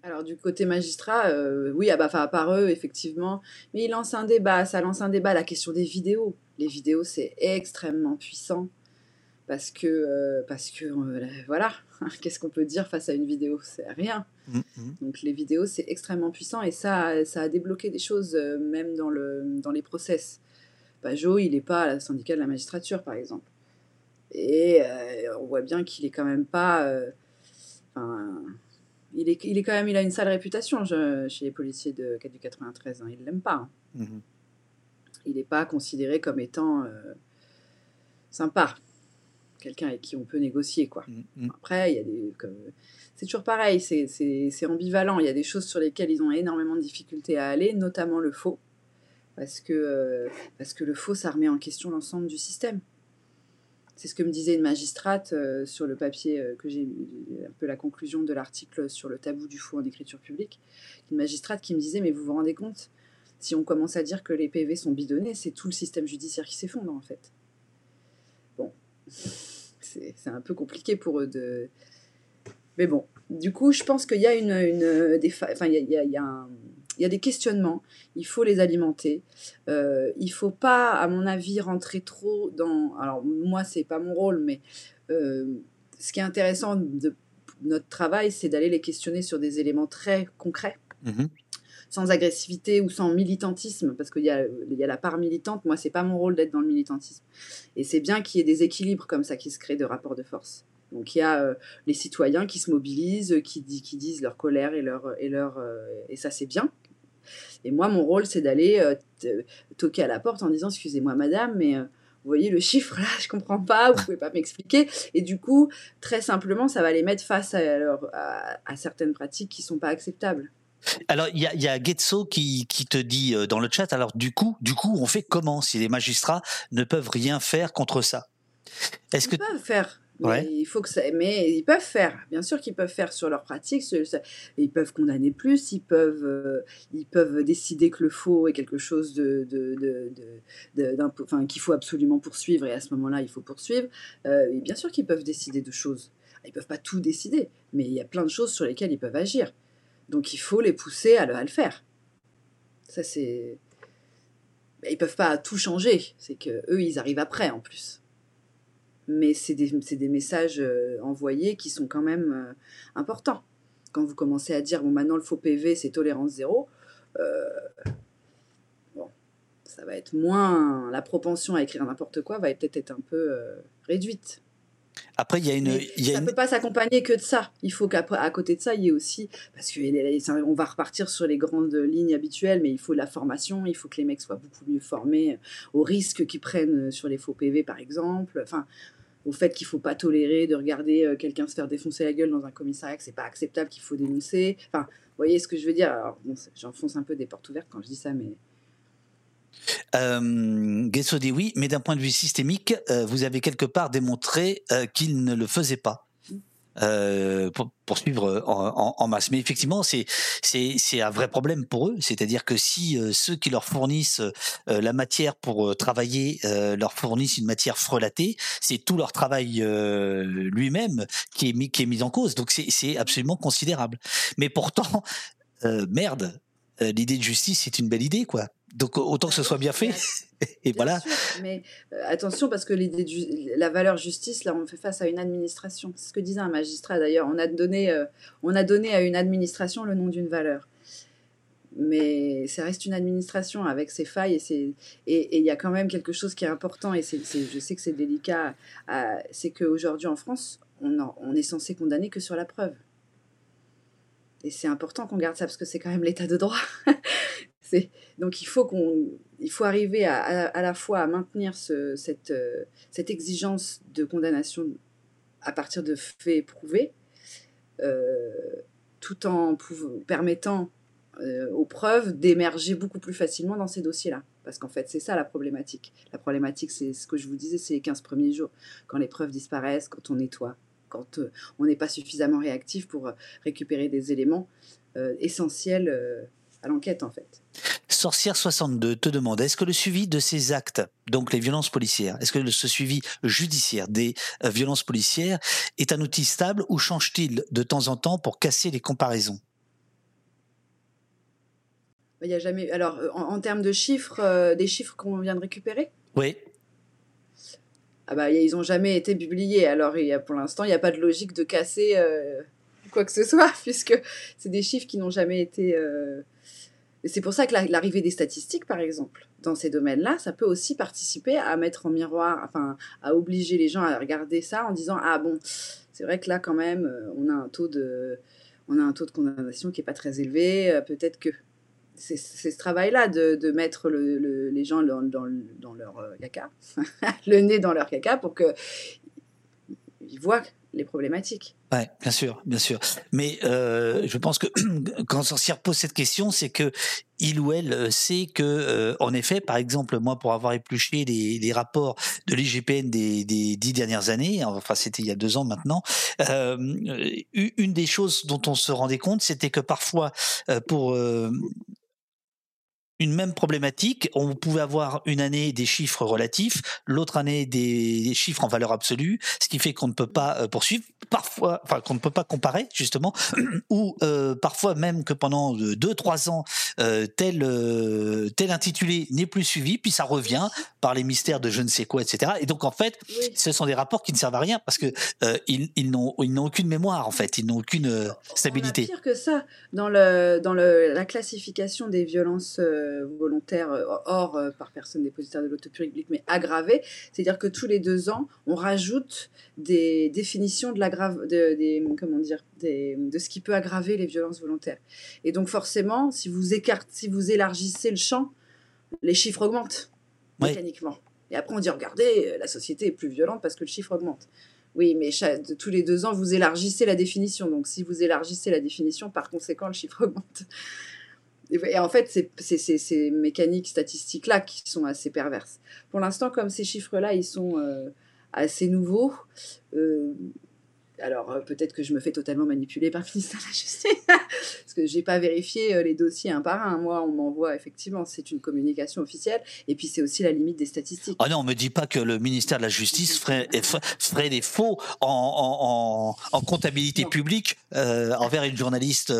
Alors du côté magistrat, euh, oui, ah bah, à part eux, effectivement. Mais il lance un débat, ça lance un débat, la question des vidéos. Les vidéos, c'est extrêmement puissant. Parce que, euh, parce que euh, là, voilà, qu'est-ce qu'on peut dire face à une vidéo? C'est rien. Mm, mm. Donc les vidéos, c'est extrêmement puissant et ça, ça a débloqué des choses, même dans, le, dans les process. Pajot, il n'est pas à la syndicat de la magistrature, par exemple. Et on voit bien qu'il est quand même pas... enfin, il, est, il est quand même... Il a une sale réputation je- chez les policiers de, du 93. Hein, ils ne l'aiment pas. hein. Mhm. Il n'est pas considéré comme étant euh, sympa. Quelqu'un avec qui on peut négocier, quoi. Mm, mm. Après, il y a des. C'est toujours pareil, c'est ambivalent. Il y a des choses sur lesquelles ils ont énormément de difficultés à aller, notamment le faux. Parce que, euh, parce que le faux, ça remet en question l'ensemble du système. C'est ce que me disait une magistrate euh, sur le papier euh, que j'ai un peu la conclusion de l'article sur le tabou du faux en écriture publique. Une magistrate qui me disait Mais vous vous rendez compte Si on commence à dire que les PV sont bidonnés, c'est tout le système judiciaire qui s'effondre en fait. Bon, c'est un peu compliqué pour eux de. Mais bon, du coup, je pense qu'il y a une, une enfin, il y a, y il y a un- il y a des questionnements. Il faut les alimenter. Euh, il faut pas, à mon avis, rentrer trop dans. Alors moi, c'est pas mon rôle, mais euh, ce qui est intéressant de notre travail, c'est d'aller les questionner sur des éléments très concrets Mhm. sans agressivité ou sans militantisme, parce qu'il y a, il y a la part militante. Moi, c'est pas mon rôle d'être dans le militantisme. Et c'est bien qu'il y ait des équilibres comme ça qui se créent de rapports de force. Donc il y a euh, les citoyens qui se mobilisent, qui disent leur colère et leur et leur euh, et ça c'est bien. Et moi, mon rôle, c'est d'aller euh, toquer à la porte en disant excusez-moi, madame, mais euh, vous voyez le chiffre là, je comprends pas, vous pouvez pas m'expliquer. Et du coup, très simplement, ça va les mettre face à, leur- à, à certaines pratiques qui sont pas acceptables. Alors, il y a, y a Getso qui, qui te dit euh, dans le chat, alors du coup, du coup, on fait comment si les magistrats ne peuvent rien faire contre ça? Est-ce que Ils peuvent faire. Il faut que ça. Mais ils peuvent faire. Bien sûr qu'ils peuvent faire sur ce- ça- Ils peuvent condamner plus. Ils peuvent. euh, ils peuvent décider que le faux est quelque chose de, enfin, qu'il faut absolument poursuivre. Et à ce moment-là, il faut poursuivre. Euh, et bien sûr qu'ils peuvent décider de choses. Ils peuvent pas tout décider, mais il y a plein de choses sur lesquelles ils peuvent agir. Donc il faut les pousser à le, à le faire. Ça c'est. Mais Ils peuvent pas tout changer. C'est que eux, ils arrivent après en plus mais c'est des, des messages euh, envoyés qui sont quand même euh, importants. Quand vous commencez à dire, bon, maintenant le faux PV, c'est tolérance zéro, euh, bon, ça va être moins. La propension à écrire n'importe quoi va peut-être être un peu réduite. après il y a une, y a ça une- ne peut pas s'accompagner que de ça. Il faut qu'à à côté de ça, il y ait aussi. Parce qu'on va repartir sur les grandes lignes habituelles, mais il faut de la formation, il faut que les mecs soient beaucoup mieux formés aux risques qu'ils prennent sur les faux PV, par exemple. Enfin, au fait qu'il ne faut pas tolérer de regarder euh, quelqu'un se faire défoncer la gueule dans un commissariat, que c'est pas acceptable, qu'il faut dénoncer. Enfin, vous voyez ce que je veux dire? Alors, j'enfonce un peu des portes ouvertes quand je dis ça, mais. Euh, Guesso dit oui, mais d'un point de vue systémique, euh, vous avez quelque part démontré euh, qu'il ne le faisait pas. Euh, pour, pour suivre en, en- en masse. Mais effectivement, c'est c'est un vrai problème pour eux. C'est-à-dire que si euh, ceux qui leur fournissent euh, la matière pour euh, travailler euh, leur fournissent une matière frelatée, c'est tout leur travail euh, lui-même qui est mis qui est mis en cause. Donc c'est absolument considérable. Mais pourtant, euh, merde, euh, l'idée de justice c'est une belle idée quoi. Donc autant que ce soit bien fait. et voilà. mais euh, attention, parce que l'idée de la valeur justice, là, on fait face à une administration. C'est ce que disait un magistrat d'ailleurs. On, a donné, euh, on a donné à une administration le nom d'une valeur. Mais ça reste une administration avec ses failles et il y a quand même quelque chose qui est important et c'est, je sais que c'est délicat. c'est qu'aujourd'hui en France, on, on est censé condamner que sur la preuve. Et c'est important qu'on garde ça parce que c'est quand même l'état de droit. donc il faut il faut arriver à, à, la fois à maintenir ce, cette, euh, cette exigence de condamnation à partir de faits prouvés, euh, tout en permettant euh, aux preuves d'émerger beaucoup plus facilement dans ces dossiers-là. Parce qu'en fait, c'est ça la problématique. La problématique, c'est ce que je vous disais, c'est les 15 premiers jours, quand les preuves disparaissent, quand on nettoie, quand on n'est pas suffisamment réactif pour récupérer des éléments essentiels à l'enquête en fait. Sorcière 62 te demande est-ce que le suivi de ces actes, donc les violences policières, est-ce que ce suivi judiciaire des violences policières est un outil stable ou change-t-il de temps en temps pour casser les comparaisons? Il y a jamais. Alors, en, termes de chiffres, des chiffres qu'on vient de récupérer? Oui ah bah, ils n'ont jamais été publiés. Alors, il y a, pour l'instant, il n'y a pas de logique de casser euh, quoi que ce soit, puisque c'est des chiffres qui n'ont jamais été. Euh... C'est pour ça que l'arrivée des statistiques, par exemple, dans ces domaines-là, ça peut aussi participer à mettre en miroir, enfin, à obliger les gens à regarder ça en disant Ah bon, c'est vrai que là, quand même, euh, on a un taux de, on a un taux de condamnation qui n'est pas très élevé, euh, peut-être que c'est ce travail-là de, de, mettre le, les gens dans, dans, leur euh, caca, le nez dans leur caca pour qu'ils voient les problématiques. Ouais, bien sûr, bien sûr. Mais euh, je pense que quand Sorcière pose cette question, c'est que il ou elle euh, sait que, euh, en effet, par exemple, moi, pour avoir épluché les, rapports de l'IGPN des, dix dernières années, enfin c'était il y a deux ans maintenant, une des choses dont on se rendait compte, c'était que parfois, pour une même problématique. On pouvait avoir une année des chiffres relatifs, l'autre année des chiffres en valeur absolue, ce qui fait qu'on ne peut pas euh, poursuivre, parfois, enfin qu'on ne peut pas comparer justement, ou euh, parfois même que pendant deux trois ans euh, tel tel intitulé n'est plus suivi, puis ça revient par les mystères de je ne sais quoi, etc. Et donc en fait, ce sont des rapports qui ne servent à rien parce que ils, ils n'ont aucune mémoire en fait, ils n'ont aucune stabilité. On a pire que ça dans le dans le, la classification des violences euh, volontaire euh, hors euh, par personne dépositaire de l'auto mais aggravé. C'est-à-dire que tous les deux ans, on rajoute des définitions de, de, des, comment dire, des, de ce qui peut aggraver les violences volontaires. Et donc forcément, si vous, écartez, si vous élargissez le champ, les chiffres augmentent mécaniquement. Et après, on dit, regardez, la société est plus violente parce que le chiffre augmente. Oui, mais tous les deux ans, vous élargissez la définition. Donc, si vous élargissez la définition, par conséquent, le chiffre augmente. Et en fait, c'est ces mécaniques statistiques-là qui sont assez perverses. Pour l'instant, comme ces chiffres-là, ils sont euh, assez nouveaux, euh, alors euh, peut-être que je me fais totalement manipuler par le ministère de la Justice, parce que j'ai pas vérifié les dossiers un par un. Moi, on m'envoie effectivement, c'est une communication officielle, et puis c'est aussi la limite des statistiques. Ah non, on me dit pas que le ministère de la Justice ferait, ferait des faux en, en, en comptabilité publique envers une journaliste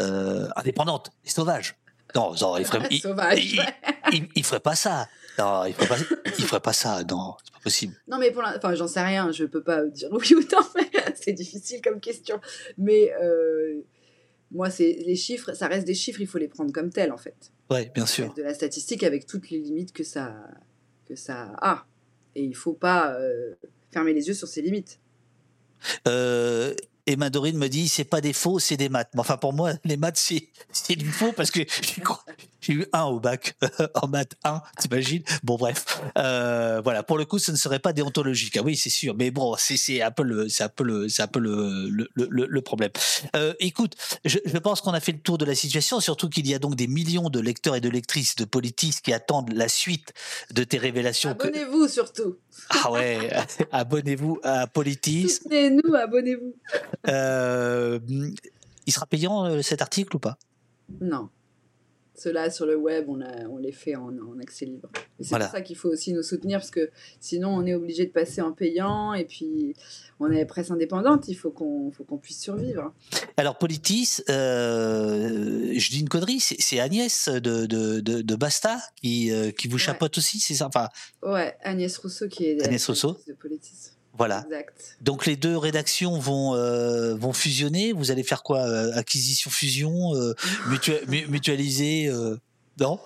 euh, indépendante et sauvage. Non, non il ferait, il, ferait pas ça. Non, il ferait pas, il ferait pas ça. Non, c'est pas possible. Non, mais pour enfin, j'en sais rien. Je peux pas dire oui ou non. c'est difficile comme question. Mais euh, moi, c'est les chiffres. Ça reste des chiffres. Il faut les prendre comme tels, en fait. Ouais, bien sûr. De la statistique avec toutes les limites que ça que ça a. Et il faut pas euh, fermer les yeux sur ces limites. Euh, et Madorine me dit, c'est pas des faux, c'est des maths. Mais enfin, pour moi, les maths, c'est, du faux parce que j'ai eu un au bac en maths 1, t'imagines? Bon, bref. Euh, voilà. Pour le coup, ce ne serait pas déontologique. Ah oui, c'est sûr. Mais bon, c'est, un peu le, un peu le, un peu le, le, le, le problème. Euh, écoute, je, je pense qu'on a fait le tour de la situation, surtout qu'il y a donc des millions de lecteurs et de lectrices de politistes qui attendent la suite de tes révélations. Abonnez-vous surtout. Ah ouais, abonnez-vous à Politis. Soutenez-nous, abonnez-vous. Euh, il sera payant euh, cet article ou pas? Non. Ceux-là, sur le web, on, a, on les fait en, en accès libre. Et c'est Voilà. pour ça qu'il faut aussi nous soutenir, parce que sinon, on est obligé de passer en payant, et puis on est presse indépendante, il faut qu'on faut qu'on puisse survivre. Alors, Politis, euh, je dis une connerie, c'est c'est Agnès de, de, de, de Basta qui, euh, qui vous Ouais. chapeaute aussi, c'est ça? Enfin, Ouais, Agnès Rousseau qui est Agnès Rousseau. de Politis. Voilà. Exact. Donc, les deux rédactions vont, euh, vont fusionner. Vous allez faire quoi euh, Acquisition, fusion, euh, mutua- mu- mutualiser euh, Non?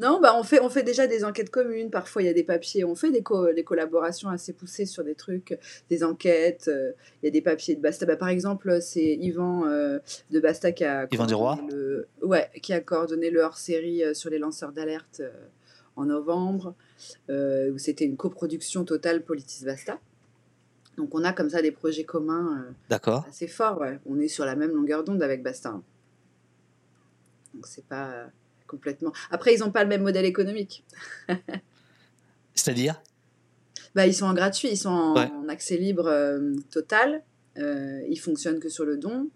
Non, bah on fait, on fait déjà des enquêtes communes. Parfois, il y a des papiers. On fait des, co- des collaborations assez poussées sur des trucs, des enquêtes. euh, Il y a des papiers de Basta. Bah, par exemple, c'est Yvan euh, de Basta qui a Yvan Duroy coordonné le, ouais, qui a coordonné le hors-série sur les lanceurs d'alerte euh, en novembre, où c'était une coproduction totale Politis Basta. Donc, on a comme ça des projets communs euh, D'accord. assez forts. Ouais. On est sur la même longueur d'onde avec Basta. hein. Donc, c'est pas euh, complètement. Après, ils n'ont pas le même modèle économique. C'est-à-dire? Bah, ils sont en gratuit, ils sont en, Ouais. en accès libre euh, total. Euh, ils fonctionnent que sur le don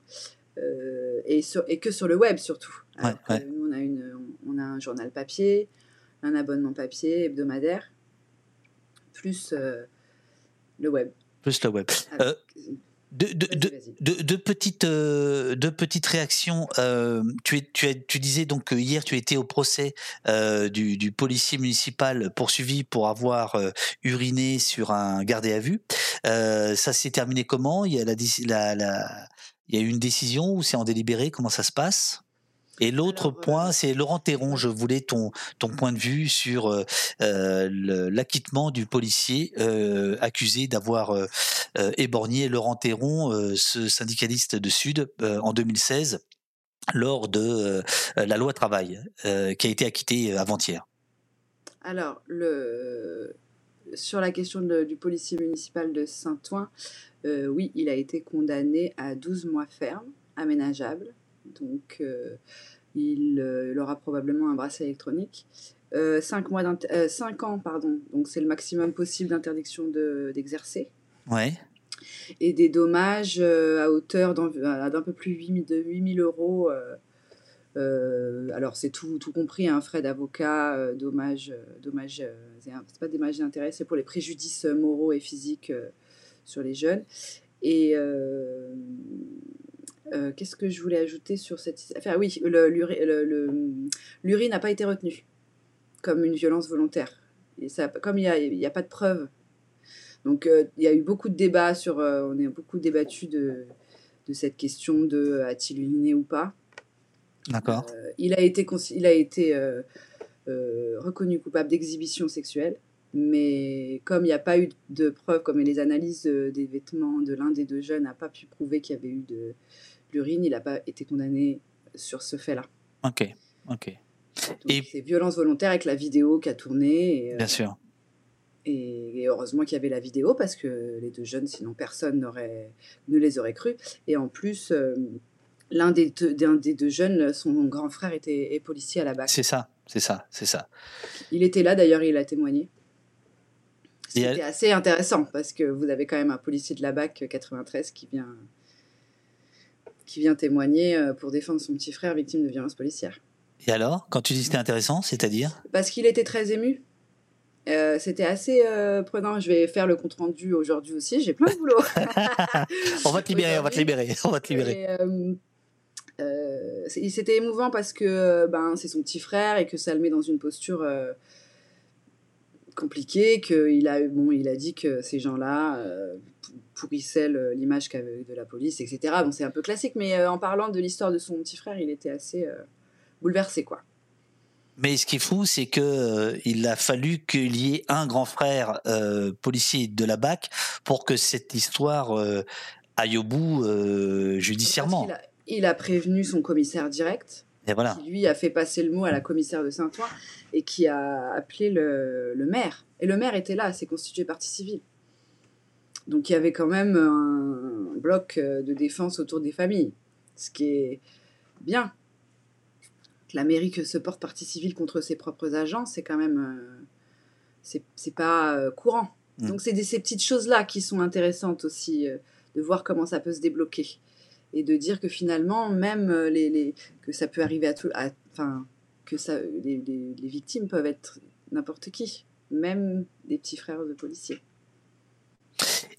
euh, et, sur- et que sur le web surtout. Alors ouais. Nous, on a, une, on a un journal papier, un abonnement papier hebdomadaire, plus le web. Plus le web. Avec- Euh, deux, deux petites, euh, deux petites réactions. Euh, tu, es, tu, as, tu disais donc que hier tu étais au procès euh, du, du policier municipal poursuivi pour avoir uriné sur un gardé à vue. Ça s'est terminé comment? Il y a la, déci- la, la- il y a eu une décision ou c'est en délibéré? Comment ça se passe? Et l'autre point, c'est Laurent Théron. Je voulais ton, ton point de vue sur euh, euh, l'acquittement du policier euh, accusé d'avoir euh, éborgné Laurent Théron, ce syndicaliste de Sud, en 2016, lors de la loi travail, qui a été acquitté euh, avant-hier. Alors, le... sur la question de- du policier municipal de Saint-Ouen, oui, il a été condamné à 12 mois ferme, aménageable. Donc, euh, il, euh, il aura probablement un bracelet électronique. 5 mois d'int- euh, cinq ans, pardon. Donc, c'est le maximum possible d'interdiction de- d'exercer. Ouais. et des dommages euh, à hauteur d'un peu plus 8 000 de 8 000 euros. euh, euh, alors c'est tout, tout compris, un frais d'avocat, dommages, dommages, c'est pas des dommages et intérêts, c'est pour les préjudices moraux et physiques sur les jeunes. Et euh, qu'est-ce que je voulais ajouter sur cette affaire Oui, le- le- l'urine n'a pas été retenu comme une violence volontaire. Et ça, comme il n'y a, y a pas de preuves donc euh, il y a eu beaucoup de débats sur, euh, on a beaucoup débattu de, de cette question de a-t-il uriné ou pas. D'accord. Il a été, il a été reconnu coupable d'exhibition sexuelle, mais comme il n'y a pas eu de preuves, comme les analyses de- des vêtements de l'un des deux jeunes n'a pas pu prouver qu'il y avait eu de l'urine, il n'a pas été condamné sur ce fait-là. Ok. Ok. Donc, Et- C'est violence volontaire avec la vidéo qui a tourné. Et, euh, Bien sûr. Et, et heureusement qu'il y avait la vidéo parce que les deux jeunes, sinon personne n'aurait, ne les aurait crus. Et en plus, euh, l'un des, deux- d'un des deux jeunes, son grand frère était est policier à la BAC. C'est ça. C'est ça. C'est ça. Il était là d'ailleurs, il a témoigné. C'était elle- assez intéressant parce que vous avez quand même un policier de la BAC 93 qui vient, qui vient témoigner euh, pour défendre son petit frère victime de violences policières. Et alors, quand tu dis que c'était intéressant, c'est-à-dire? Parce qu'il était très ému. Euh, c'était assez euh, prenant. Je vais faire le compte rendu aujourd'hui aussi. J'ai plein de boulot. On va te libérer. On va te libérer. On va te libérer. Et, euh, c'était émouvant parce que ben, c'est son petit frère et que ça le met dans une posture compliquée. qu'il a, bon, il a dit que ces gens-là euh, pou- pourrissaient le- l'image qu'avait de la police, etc. Bon, c'est un peu classique, mais euh, en parlant de l'histoire de son petit frère, il était assez euh, bouleversé, quoi. Mais ce qui est fou, c'est que euh, il a fallu qu'il y ait un grand frère euh, policier de la BAC pour que cette histoire euh, aille au bout euh, judiciairement. A- il a prévenu son commissaire direct. Et voilà. qui lui a fait passer le mot à la commissaire de Saint-Ouen et qui a appelé le, le maire. Et le maire était là, c'est constitué partie civile. Donc il y avait quand même un bloc euh, de défense autour des familles, ce qui est bien. Que la mairie que se porte partie civile contre ses propres agents, c'est quand même euh, c'est pas euh, courant. Mm. Donc c'est ces petites choses-là qui sont intéressantes aussi, euh, de voir comment ça peut se débloquer. Et de dire que finalement, même les, les- que ça peut arriver à tout. Enfin, que ça, les, les victimes peuvent être n'importe qui, même des petits frères de policiers.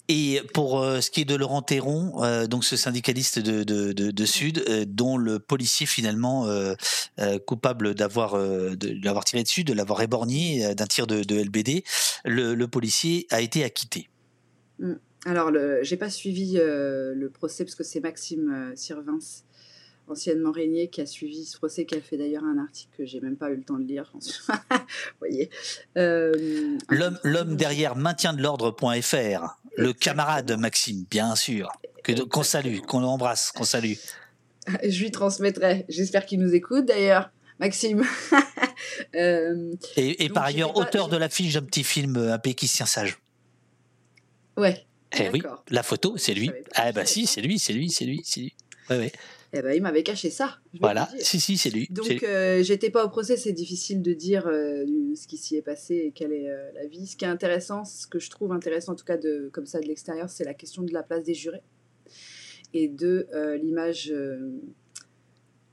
Et pour euh, ce qui est de Laurent Théron, euh, donc ce syndicaliste de, de, de, Sud, euh, dont le policier finalement coupable d'avoir tiré dessus, de l'avoir éborgné d'un tir de, LBD, le, le, policier a été acquitté. Mm. Alors, je n'ai pas suivi le procès parce que c'est Maxime Sirvins anciennement Régnier, qui a suivi ce procès, qui a fait d'ailleurs un article que j'ai même pas eu le temps de lire. Vous voyez. Euh, l'homme, derrière maintien de l'ordre.fr, le camarade Maxime, bien sûr, que, qu'on salue, qu'on embrasse, qu'on salue. Je lui transmettrai. J'espère qu'il nous écoute d'ailleurs, Maxime. Euh, et, par ailleurs, auteur de l'affiche d'un petit film Un pays qui se tient sage. Ouais. Eh oui, la photo, c'est lui. Ah bah si, c'est lui, c'est lui, c'est lui, c'est lui. Ouais, ouais. Eh ben, il m'avait caché ça. Voilà, si, si, c'est lui. Donc, euh, j'étais pas au procès, c'est difficile de dire euh, ce qui s'y est passé et quelle est euh, la vie. Ce qui est intéressant, ce que je trouve intéressant, en tout cas, de, comme ça, de l'extérieur, c'est la question de la place des jurés et de l'image.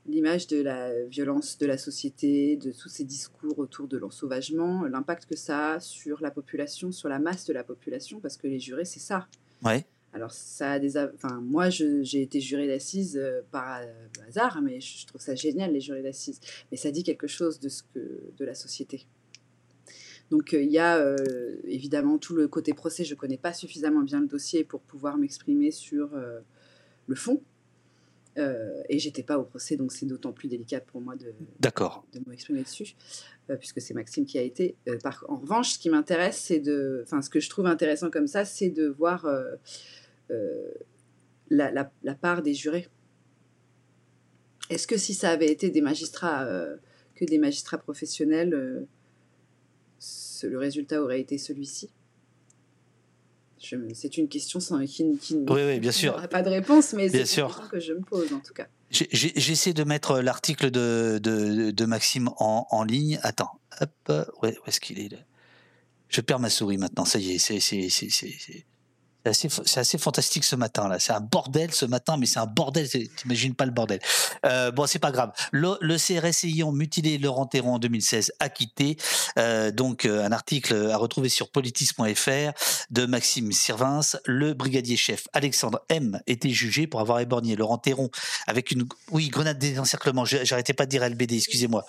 L'image de la violence de la société, de tous ces discours autour de l'ensauvagement, l'impact que ça a sur la population, sur la masse de la population, parce que les jurés, c'est ça. Ouais. Alors, ça a des. Enfin, moi, j'ai été juré d'assises euh, par euh, hasard, mais je, trouve ça génial, les jurés d'assises. Mais ça dit quelque chose de, ce que, de la société. Donc, euh, il y a évidemment tout le côté procès. Je ne connais pas suffisamment bien le dossier pour pouvoir m'exprimer sur le fond. et j'étais pas au procès, donc c'est d'autant plus délicat pour moi de, de m'exprimer dessus, puisque c'est Maxime qui a été. Par, en revanche, ce qui m'intéresse, c'est de. Enfin, ce que je trouve intéressant comme ça, c'est de voir euh, la, part des jurés. Est-ce que si ça avait été des magistrats, euh, que des magistrats professionnels, euh, le résultat aurait été celui-ci? C'est une question sans, qui, qui oui, oui, bien sûr. pas de réponse, mais c'est une question que je me pose en tout cas. J'essaie de mettre l'article de, de, Maxime en, en, ligne. Attends, hop, où est-ce qu'il est, Je perds ma souris maintenant, ça y est, c'est c'est assez, fantastique ce matin là. C'est un bordel ce matin, mais c'est un bordel. T'imagines pas le bordel. Euh, bon, c'est pas grave. Le, CRS ayant mutilé Laurent Théron en 2016 acquitté. Euh, donc euh, un article à retrouver sur politis.fr de Maxime Sirvins. Le brigadier chef Alexandre M était jugé pour avoir éborgné Laurent Théron avec une oui grenade désencerclement. J'arrêtais pas de dire LBD, excusez-moi.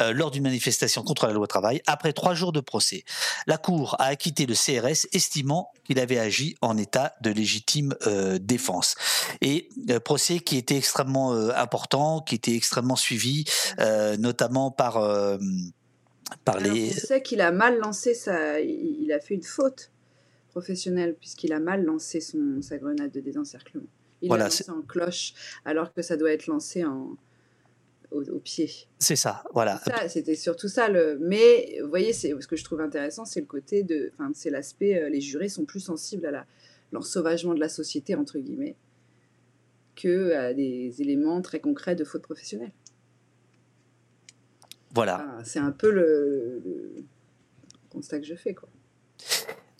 Euh, lors d'une manifestation contre la loi travail. Après trois jours de procès, la cour a acquitté le CRS, estimant qu'il avait agi en état de légitime euh, défense. Et euh, procès qui était extrêmement euh, important, qui était extrêmement suivi, notamment par par les. On sait qu'il a mal lancé sa, il a fait une faute professionnelle puisqu'il a mal lancé son sa grenade de désencerclement. Il l'a lancé en cloche alors que ça doit être lancé en au, pied. C'est ça, voilà. C'était surtout ça. Le... Mais vous voyez, ce que je trouve intéressant, c'est le côté de, enfin, c'est l'aspect. les jurés sont plus sensibles à la l'ensauvagement de la société, entre guillemets, que à des éléments très concrets de faute professionnelle. Voilà. c'est un peu le, le, constat que je fais, quoi.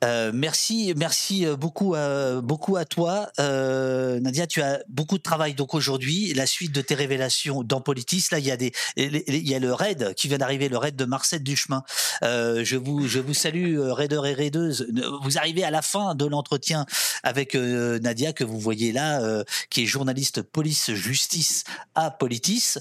Euh, merci, merci euh, beaucoup, à, beaucoup à toi, euh, Nadia. Tu as beaucoup de travail donc aujourd'hui. La suite de tes révélations dans Politis, là, il y a des, il y a le raid qui vient d'arriver, le raid de Marcel Duchemin. Euh, je vous, je vous salue, raideurs et raideuses. Vous arrivez à la fin de l'entretien avec Nadia que vous voyez là, qui est journaliste police-justice à Politis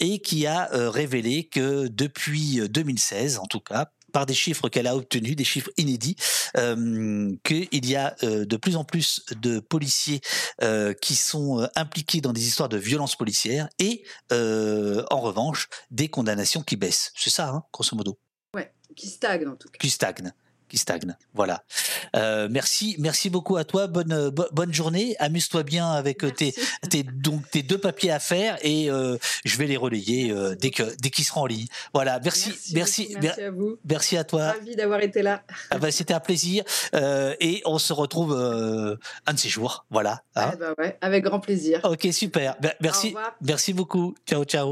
et qui a révélé que depuis 2016, en tout cas, par des chiffres qu'elle a obtenus, des chiffres inédits, euh, qu'il y a euh, de plus en plus de policiers euh, qui sont impliqués dans des histoires de violences policières et, en revanche, des condamnations qui baissent. C'est ça, hein, grosso modo. Ouais, qui stagnent en tout cas. Qui stagnent qui stagne. Voilà. Euh, merci, merci beaucoup à toi. Bonne, euh, bonne journée. Amuse-toi bien avec euh, tes, tes, donc, tes deux papiers à faire et je vais les relayer dès que dès qu'ils seront en ligne. Voilà. Merci, merci, merci, à vous. Merci à toi. Ravi d'avoir été là. Ah bah, c'était un plaisir et on se retrouve un de ces jours. Voilà. Hein. bah ouais, avec grand plaisir. Ok, super. Merci, merci beaucoup. Ciao, ciao.